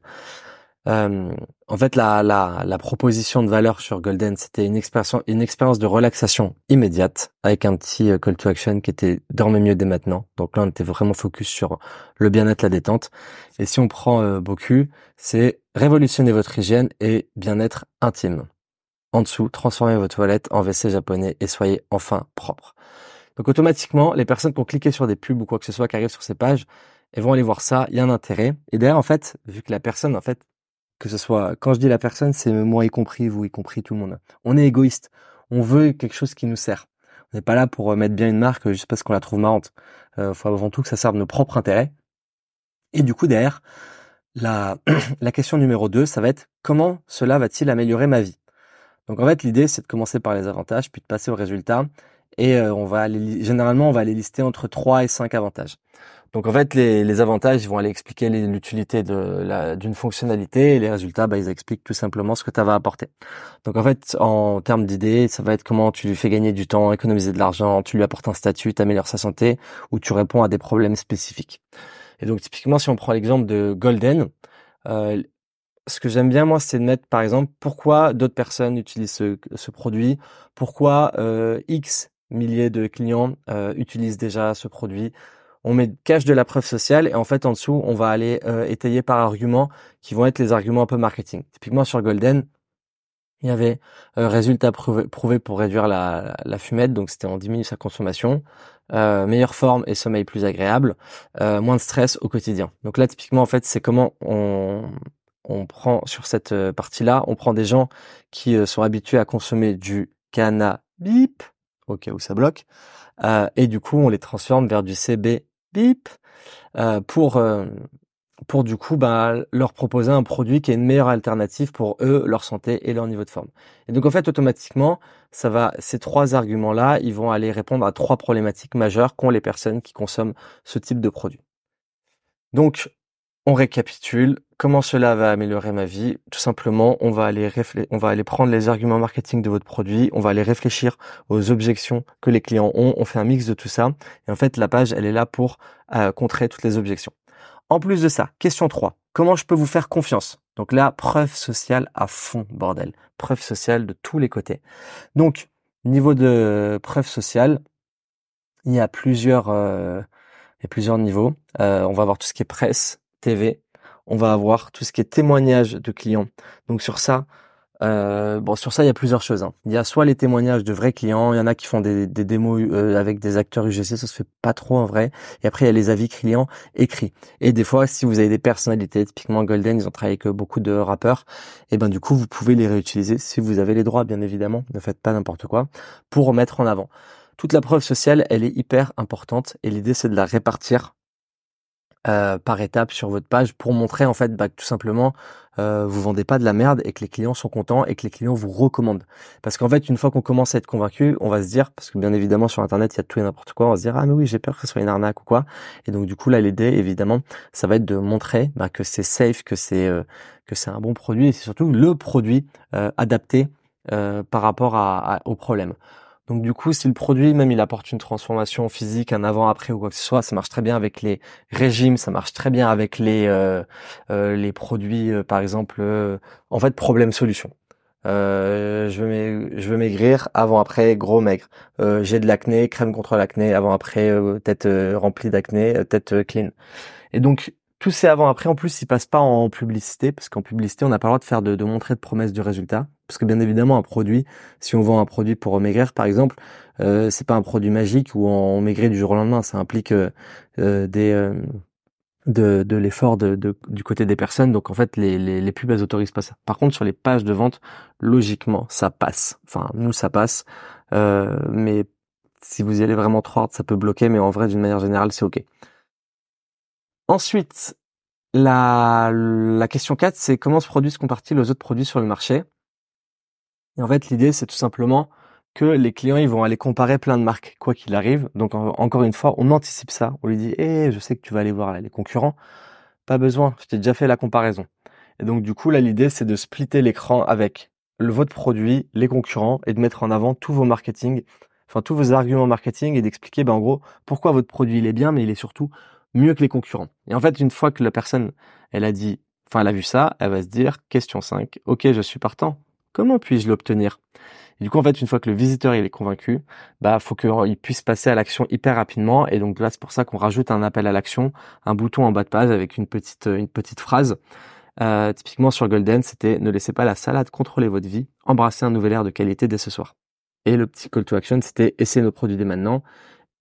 Euh, en fait, la, la, la, proposition de valeur sur Golden, c'était une expérience, une expérience de relaxation immédiate avec un petit euh, call to action qui était dormez mieux dès maintenant. Donc là, on était vraiment focus sur le bien-être, la détente. Et si on prend euh, Boku, c'est révolutionner votre hygiène et bien-être intime. En dessous, transformez vos toilettes en WC japonais et soyez enfin propre. Donc automatiquement, les personnes qui ont cliqué sur des pubs ou quoi que ce soit qui arrivent sur ces pages, elles vont aller voir ça, il y a un intérêt. Et d'ailleurs, en fait, vu que la personne, en fait, que ce soit, quand je dis la personne, c'est moi y compris, vous y compris, tout le monde. On est égoïste. On veut quelque chose qui nous sert. On n'est pas là pour euh, mettre bien une marque juste parce qu'on la trouve marrante. Euh, faut avant tout que ça serve nos propres intérêts. Et du coup, derrière, la, la question numéro 2, ça va être comment cela va-t-il améliorer ma vie? Donc en fait, l'idée, c'est de commencer par les avantages, puis de passer aux résultats. Et euh, on va aller, généralement, on va les lister entre 3 et 5 avantages. Donc en fait, les, les avantages, ils vont aller expliquer l'utilité d'une fonctionnalité et les résultats, bah, ils expliquent tout simplement ce que ça va apporter. Donc en fait, en termes d'idées, ça va être comment tu lui fais gagner du temps, économiser de l'argent, tu lui apportes un statut, tu améliores sa santé ou tu réponds à des problèmes spécifiques. Et donc typiquement, si on prend l'exemple de Golden, euh, ce que j'aime bien moi, c'est de mettre par exemple pourquoi d'autres personnes utilisent ce, ce produit, pourquoi euh, X milliers de clients euh, utilisent déjà ce produit on met cache de la preuve sociale et en fait en dessous on va aller euh, étayer par arguments qui vont être les arguments un peu marketing. Typiquement sur Golden, il y avait euh, résultat prouvé, pour réduire la, la fumette, donc c'était on diminue sa consommation, euh, meilleure forme et sommeil plus agréable, euh, moins de stress au quotidien. Donc là typiquement en fait c'est comment on, on prend sur cette partie-là, on prend des gens qui sont habitués à consommer du cannabis, au cas où ça bloque, et du coup on les transforme vers du CB bip euh, pour euh, pour du coup bah, leur proposer un produit qui est une meilleure alternative pour eux, leur santé et leur niveau de forme. Et donc en fait automatiquement, ça va ces trois arguments là, ils vont aller répondre à trois problématiques majeures qu'ont les personnes qui consomment ce type de produit. Donc on récapitule. Comment cela va améliorer ma vie? Tout simplement, on va aller on va aller prendre les arguments marketing de votre produit, on va aller réfléchir aux objections que les clients ont. On fait un mix de tout ça. Et en fait, la page, elle est là pour euh, contrer toutes les objections. En plus de ça, question 3. Comment je peux vous faire confiance? Donc là, preuve sociale à fond, bordel. Preuve sociale de tous les côtés. Donc, niveau de preuve sociale, il y a plusieurs, euh, plusieurs niveaux. Euh, on va voir tout ce qui est presse, TV, on va avoir tout ce qui est témoignage de clients. Donc sur ça, euh, bon sur ça il y a plusieurs choses. Hein. Il y a soit les témoignages de vrais clients, il y en a qui font des, démos euh, avec des acteurs UGC, ça se fait pas trop en vrai. Et après il y a les avis clients écrits. Et des fois si vous avez des personnalités, typiquement Golden, ils ont travaillé avec beaucoup de rappeurs, et ben du coup vous pouvez les réutiliser si vous avez les droits bien évidemment. Ne faites pas n'importe quoi pour mettre en avant. Toute la preuve sociale, elle est hyper importante et l'idée c'est de la répartir euh, par étape sur votre page pour montrer en fait bah, tout simplement euh, vous vendez pas de la merde et que les clients sont contents et que les clients vous recommandent. Parce qu'en fait une fois qu'on commence à être convaincu, on va se dire parce que bien évidemment sur internet il y a tout et n'importe quoi, on va se dire ah mais oui j'ai peur que ce soit une arnaque ou quoi. Et donc du coup là l'idée évidemment ça va être de montrer bah, que c'est safe, que c'est euh, que c'est un bon produit et c'est surtout le produit euh, adapté par rapport à, au problème. Donc du coup, si le produit même il apporte une transformation physique, un avant-après ou quoi que ce soit, ça marche très bien avec les régimes, ça marche très bien avec les euh, euh, les produits, euh, par exemple, en fait problème-solution. je veux je veux maigrir, avant-après gros maigre. J'ai de l'acné, crème contre l'acné, avant-après tête remplie d'acné, tête clean. Et donc tous ces avant-après, en plus, ils passent pas en publicité, parce qu'en publicité, on n'a pas le droit de faire de, de montrer de promesses du résultat. Parce que bien évidemment, un produit, si on vend un produit pour maigrir, par exemple, euh, c'est pas un produit magique où on, maigrit du jour au lendemain. Ça implique euh, euh, des euh, de, de l'effort de, du côté des personnes. Donc en fait, les, les, les pubs, elles autorisent pas ça. Par contre, sur les pages de vente, logiquement, ça passe. Enfin, nous, ça passe. mais si vous y allez vraiment trop hard, ça peut bloquer. Mais en vrai, d'une manière générale, c'est OK. Ensuite, la, la question 4, c'est comment se produit ce compare-t-il aux autres produits sur le marché? Et en fait, l'idée, c'est tout simplement que les clients, ils vont aller comparer plein de marques, quoi qu'il arrive. Donc, encore une fois, on anticipe ça. On lui dit, eh, je sais que tu vas aller voir les concurrents. Pas besoin, je t'ai déjà fait la comparaison. Et donc, du coup, là, l'idée, c'est de splitter l'écran avec le, votre produit, les concurrents, et de mettre en avant tous vos marketing, enfin, tous vos arguments marketing, et d'expliquer, ben, en gros, pourquoi votre produit, il est bien, mais il est surtout mieux que les concurrents. Et en fait, une fois que la personne, elle a dit enfin elle a vu ça, elle va se dire question 5, ok je suis partant, comment puis-je l'obtenir? Du coup, en fait, une fois que le visiteur il est convaincu, bah faut qu'il puisse passer à l'action hyper rapidement. Et donc là, c'est pour ça qu'on rajoute un appel à l'action, un bouton en bas de page avec une petite une petite phrase. Euh, typiquement sur Golden, c'était ne laissez pas la salade contrôler votre vie, embrassez un nouvel air de qualité dès ce soir. Et le petit call to action, c'était essayez nos produits dès maintenant.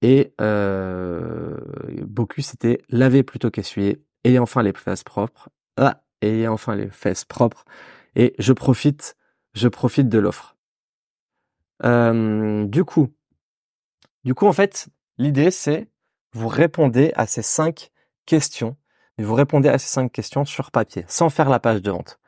Et euh, Bocuse, c'était laver plutôt qu'essuyer, ayez enfin les fesses propres. Ah, ayez enfin les fesses propres. Et je profite, je profite de l'offre. Euh, du coup, du coup, en fait, l'idée, c'est vous répondez à ces cinq questions, et vous répondez à ces cinq questions sur papier, sans faire la page de vente.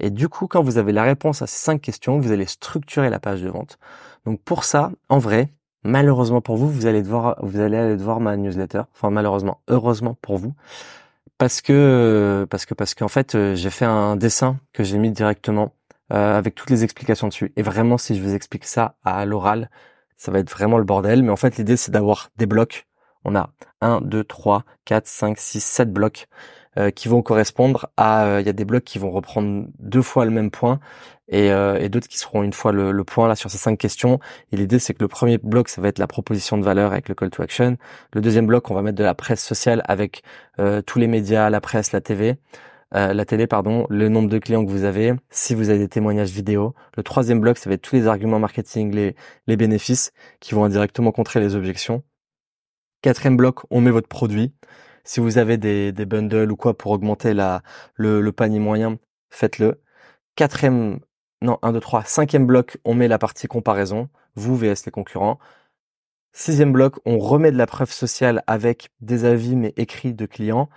Et du coup, quand vous avez la réponse à ces cinq questions, vous allez structurer la page de vente. Donc pour ça, en vrai, malheureusement pour vous, vous allez devoir, vous allez aller devoir ma newsletter. Enfin malheureusement, heureusement pour vous, parce que parce que parce qu'en fait, euh, j'ai fait un dessin que j'ai mis directement euh, avec toutes les explications dessus. Et vraiment, si je vous explique ça à l'oral, ça va être vraiment le bordel. Mais en fait, l'idée, c'est d'avoir des blocs. On a 1, 2, 3, 4, 5, 6, 7 blocs euh, qui vont correspondre à... Euh, il y a des blocs qui vont reprendre deux fois le même point et, et d'autres qui seront une fois le, le, point là sur ces cinq questions. Et l'idée, c'est que le premier bloc, ça va être la proposition de valeur avec le call to action. Le deuxième bloc, on va mettre de la presse sociale avec tous les médias, la presse, la TV. Euh, la télé, pardon, le nombre de clients que vous avez, si vous avez des témoignages vidéo. Le troisième bloc, ça va être tous les arguments marketing, les, les bénéfices qui vont indirectement contrer les objections. Quatrième bloc, on met votre produit. Si vous avez des, des bundles ou quoi pour augmenter la, le, le panier moyen, faites-le. Quatrième, non, un, deux, trois. Cinquième bloc, on met la partie comparaison, vous vs les concurrents. Sixième bloc, on remet de la preuve sociale avec des avis mais écrits de clients.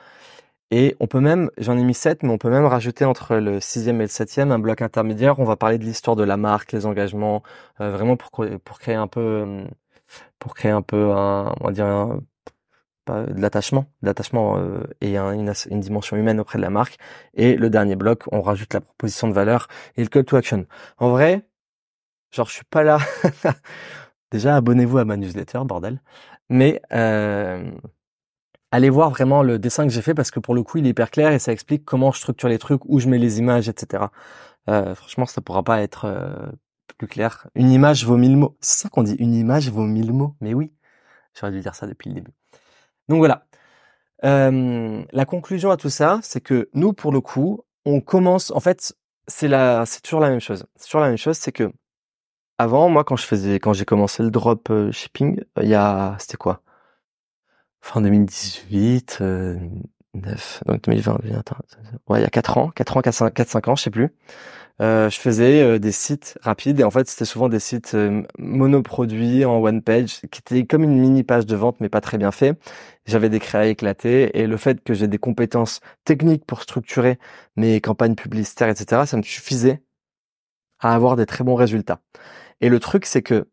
Et on peut même, j'en ai mis sept, mais on peut même rajouter entre le sixième et le septième un bloc intermédiaire. On va parler de l'histoire de la marque, les engagements, euh, vraiment pour pour créer un peu, euh, pour créer un peu un, on va dire un, de l'attachement, l'attachement euh, et une, une, dimension humaine auprès de la marque. Et le dernier bloc, on rajoute la proposition de valeur et le call to action. En vrai, genre je suis pas là. Déjà abonnez-vous à ma newsletter, bordel. Mais euh, allez voir vraiment le dessin que j'ai fait parce que pour le coup il est hyper clair et ça explique comment je structure les trucs, où je mets les images, etc. Euh, franchement, ça pourra pas être euh, plus clair. Une image vaut mille mots. C'est ça qu'on dit, une image vaut mille mots. Mais oui, j'aurais dû dire ça depuis le début. Donc voilà. Euh, la conclusion à tout ça, c'est que nous, pour le coup, on commence. En fait, c'est la, c'est toujours la même chose. C'est toujours la même chose, c'est que avant, moi, quand je faisais, quand j'ai commencé le drop euh, shipping, il y a, c'était quoi? Fin 2018, euh, 9, donc 2020, attends, ouais, il y a 4 ans, 4 ans, 4, 4 5 ans, je sais plus. Euh, je faisais euh, des sites rapides et en fait c'était souvent des sites euh, monoproduits en one page qui étaient comme une mini page de vente mais pas très bien fait. J'avais des créas éclatés et le fait que j'ai des compétences techniques pour structurer mes campagnes publicitaires etc ça me suffisait à avoir des très bons résultats. Et le truc c'est que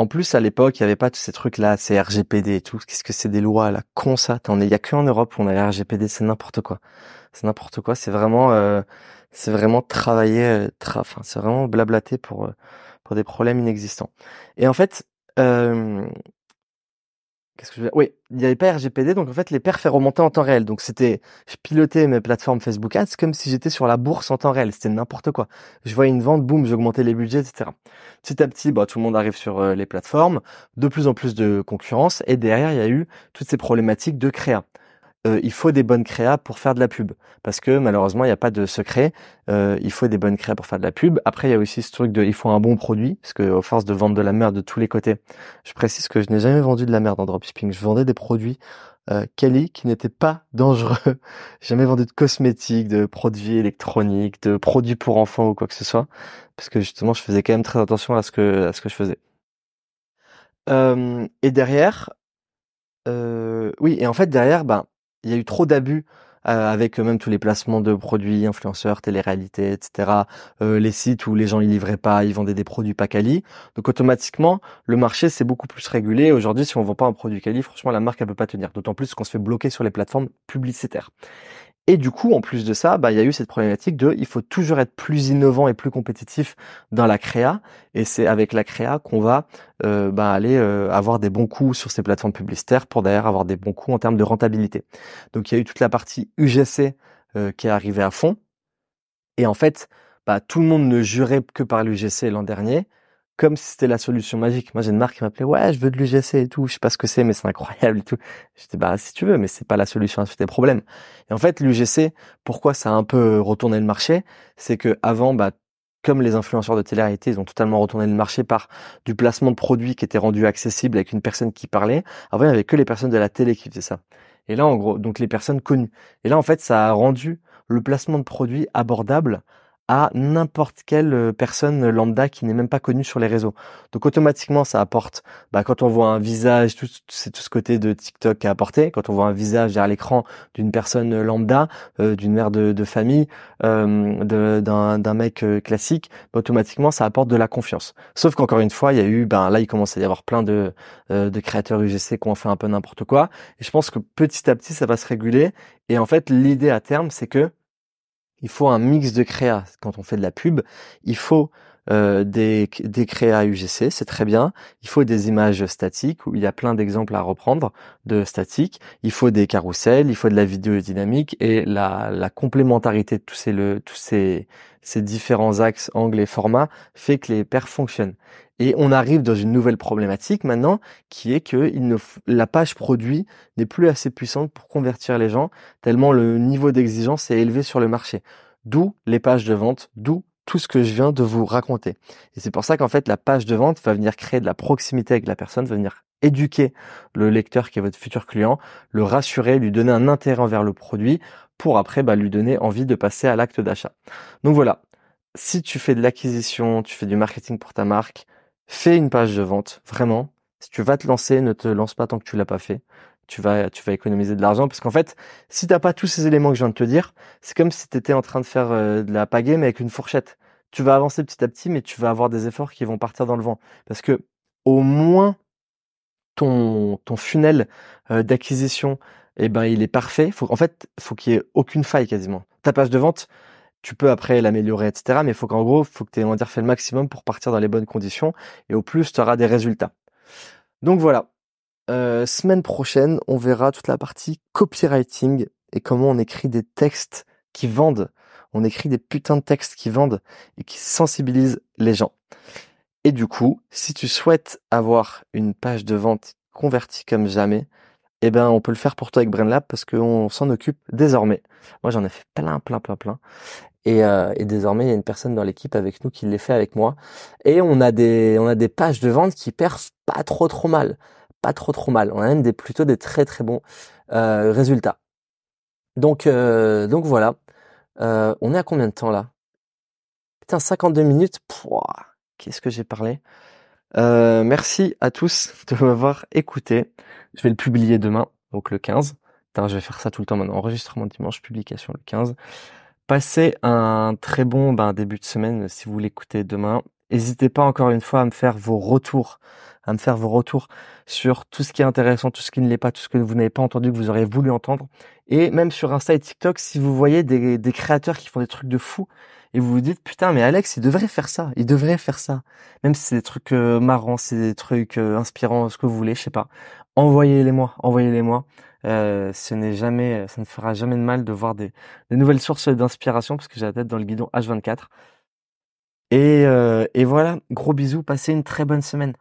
en plus, à l'époque, il n'y avait pas tous ces trucs-là, ces RGPD et tout. Qu'est-ce que c'est des lois, là, con ça Il y a qu'en Europe où on a les RGPD, c'est n'importe quoi. C'est n'importe quoi. C'est vraiment, euh, c'est vraiment travailler, euh, enfin, c'est vraiment blablater pour euh, pour des problèmes inexistants. Et en fait, euh, Oui, il n'y avait pas RGPD, donc en fait les perfs fait remonter en temps réel. Donc c'était, je pilotais mes plateformes Facebook Ads comme si j'étais sur la bourse en temps réel. C'était n'importe quoi. Je voyais une vente, boum, j'augmentais les budgets, etc. Petit à petit, bah, tout le monde arrive sur euh, les plateformes, de plus en plus de concurrence, et derrière il y a eu toutes ces problématiques de créa. Euh, il faut des bonnes créas pour faire de la pub. Parce que malheureusement, il n'y a pas de secret. Euh, il faut des bonnes créas pour faire de la pub. Après, il y a aussi ce truc de il faut un bon produit. Parce que au force de vendre de la merde de tous les côtés, je précise que je n'ai jamais vendu de la merde en dropshipping. Je vendais des produits euh, quali qui n'étaient pas dangereux. jamais vendu de cosmétiques, de produits électroniques, de produits pour enfants ou quoi que ce soit. Parce que justement, je faisais quand même très attention à ce que, à ce que je faisais. Euh, et derrière, euh, oui, et en fait derrière, ben, il y a eu trop d'abus euh, avec même tous les placements de produits, influenceurs, télé-réalité, etc. Euh, les sites où les gens ils livraient pas, ils vendaient des produits pas quali. Donc automatiquement, le marché c'est beaucoup plus régulé. Aujourd'hui, si on vend pas un produit quali, franchement la marque elle peut pas tenir. D'autant plus qu'on se fait bloquer sur les plateformes publicitaires. Et du coup, en plus de ça, bah, il y a eu cette problématique de, il faut toujours être plus innovant et plus compétitif dans la créa. Et c'est avec la créa qu'on va euh, bah, aller euh, avoir des bons coups sur ces plateformes publicitaires pour d'ailleurs avoir des bons coups en termes de rentabilité. Donc il y a eu toute la partie UGC euh, qui est arrivé à fond. Et en fait, bah, tout le monde ne jurait que par l'UGC l'an dernier, comme si c'était la solution magique. Moi, j'ai une marque qui m'appelait, ouais, je veux de l'UGC et tout, je sais pas ce que c'est, mais c'est incroyable et tout. J'étais, bah, si tu veux, mais c'est pas la solution à tous tes problèmes. Et en fait, l'UGC, pourquoi ça a un peu retourné le marché, c'est que avant, bah, comme les influenceurs de télé-réalité, ils ont totalement retourné le marché par du placement de produits qui était rendu accessible avec une personne qui parlait. Avant, il n'y avait que les personnes de la télé qui faisaient ça. Et là, en gros, donc les personnes connues. Et là, en fait, ça a rendu le placement de produits abordable à n'importe quelle euh, personne lambda qui n'est même pas connue sur les réseaux. Donc automatiquement, ça apporte, bah, quand on voit un visage, tout, c'est tout ce côté de TikTok à apporter, quand on voit un visage derrière l'écran d'une personne lambda, euh, d'une mère de, famille, euh, d'un mec classique, bah, automatiquement, ça apporte de la confiance. Sauf qu'encore une fois, il y a eu, ben là, il commence à y avoir plein de, de créateurs UGC qui ont fait un peu n'importe quoi. Et je pense que petit à petit, ça va se réguler. Et en fait, l'idée à terme, c'est que il faut un mix de créa quand on fait de la pub. Il faut euh, des, des créas UGC, c'est très bien. Il faut des images statiques où il y a plein d'exemples à reprendre de statiques. Il faut des carousels, il faut de la vidéo dynamique et la, la complémentarité de tous ces, tous ces, ces différents axes, angles et formats fait que les paires fonctionnent. Et on arrive dans une nouvelle problématique maintenant, qui est que il ne, la page produit n'est plus assez puissante pour convertir les gens, tellement le niveau d'exigence est élevé sur le marché. D'où les pages de vente, d'où tout ce que je viens de vous raconter. Et c'est pour ça qu'en fait, la page de vente va venir créer de la proximité avec la personne, va venir éduquer le lecteur qui est votre futur client, le rassurer, lui donner un intérêt envers le produit pour après bah, lui donner envie de passer à l'acte d'achat. Donc voilà, si tu fais de l'acquisition, tu fais du marketing pour ta marque, fais une page de vente, vraiment. Si tu vas te lancer, ne te lance pas tant que tu l'as pas fait. Tu vas, tu vas économiser de l'argent parce qu'en fait, si t'as pas tous ces éléments que je viens de te dire, c'est comme si tu en train de faire euh, de la pagaie mais avec une fourchette. Tu vas avancer petit à petit, mais tu vas avoir des efforts qui vont partir dans le vent parce que au moins ton ton funnel euh, d'acquisition, eh ben il est parfait. Faut, en fait, faut qu'il y ait aucune faille quasiment. Ta page de vente, tu peux après l'améliorer, etc. Mais il faut qu'en gros, faut que tu aies, on va dire, fait le maximum pour partir dans les bonnes conditions. Et au plus, tu auras des résultats. Donc voilà. Euh, semaine prochaine, on verra toute la partie copywriting et comment on écrit des textes qui vendent. On écrit des putains de textes qui vendent et qui sensibilisent les gens. Et du coup, si tu souhaites avoir une page de vente convertie comme jamais, eh ben, on peut le faire pour toi avec BrainLab parce qu'on s'en occupe désormais. Moi, j'en ai fait plein, plein, plein, plein. Et, euh, désormais, il y a une personne dans l'équipe avec nous qui les fait avec moi. Et on a des, on a des pages de vente qui perfent pas trop, trop mal. Pas trop, trop mal. On a même plutôt des très, très bons euh, résultats. Donc, euh, donc voilà. Euh, on est à combien de temps là? Putain, 52 minutes. Qu'est-ce que j'ai parlé? Merci à tous de m'avoir écouté. Je vais le publier demain, donc le 15. Putain, je vais faire ça tout le temps maintenant. Enregistrement dimanche, publication le 15. Passez un très bon ben, début de semaine si vous l'écoutez demain. N'hésitez pas encore une fois à me faire vos retours, à me faire vos retours sur tout ce qui est intéressant, tout ce qui ne l'est pas, tout ce que vous n'avez pas entendu, que vous auriez voulu entendre. Et même sur Insta et TikTok, si vous voyez des, créateurs qui font des trucs de fou et vous vous dites putain mais Alex il devrait faire ça, il devrait faire ça. Même si c'est des trucs euh, marrants, c'est des trucs euh, inspirants, ce que vous voulez, je sais pas. Envoyez-les-moi, envoyez-les-moi. Euh, ce n'est jamais, ça ne fera jamais de mal de voir des, nouvelles sources d'inspiration parce que j'ai la tête dans le guidon H24. Et, euh, et voilà, gros bisous, passez une très bonne semaine.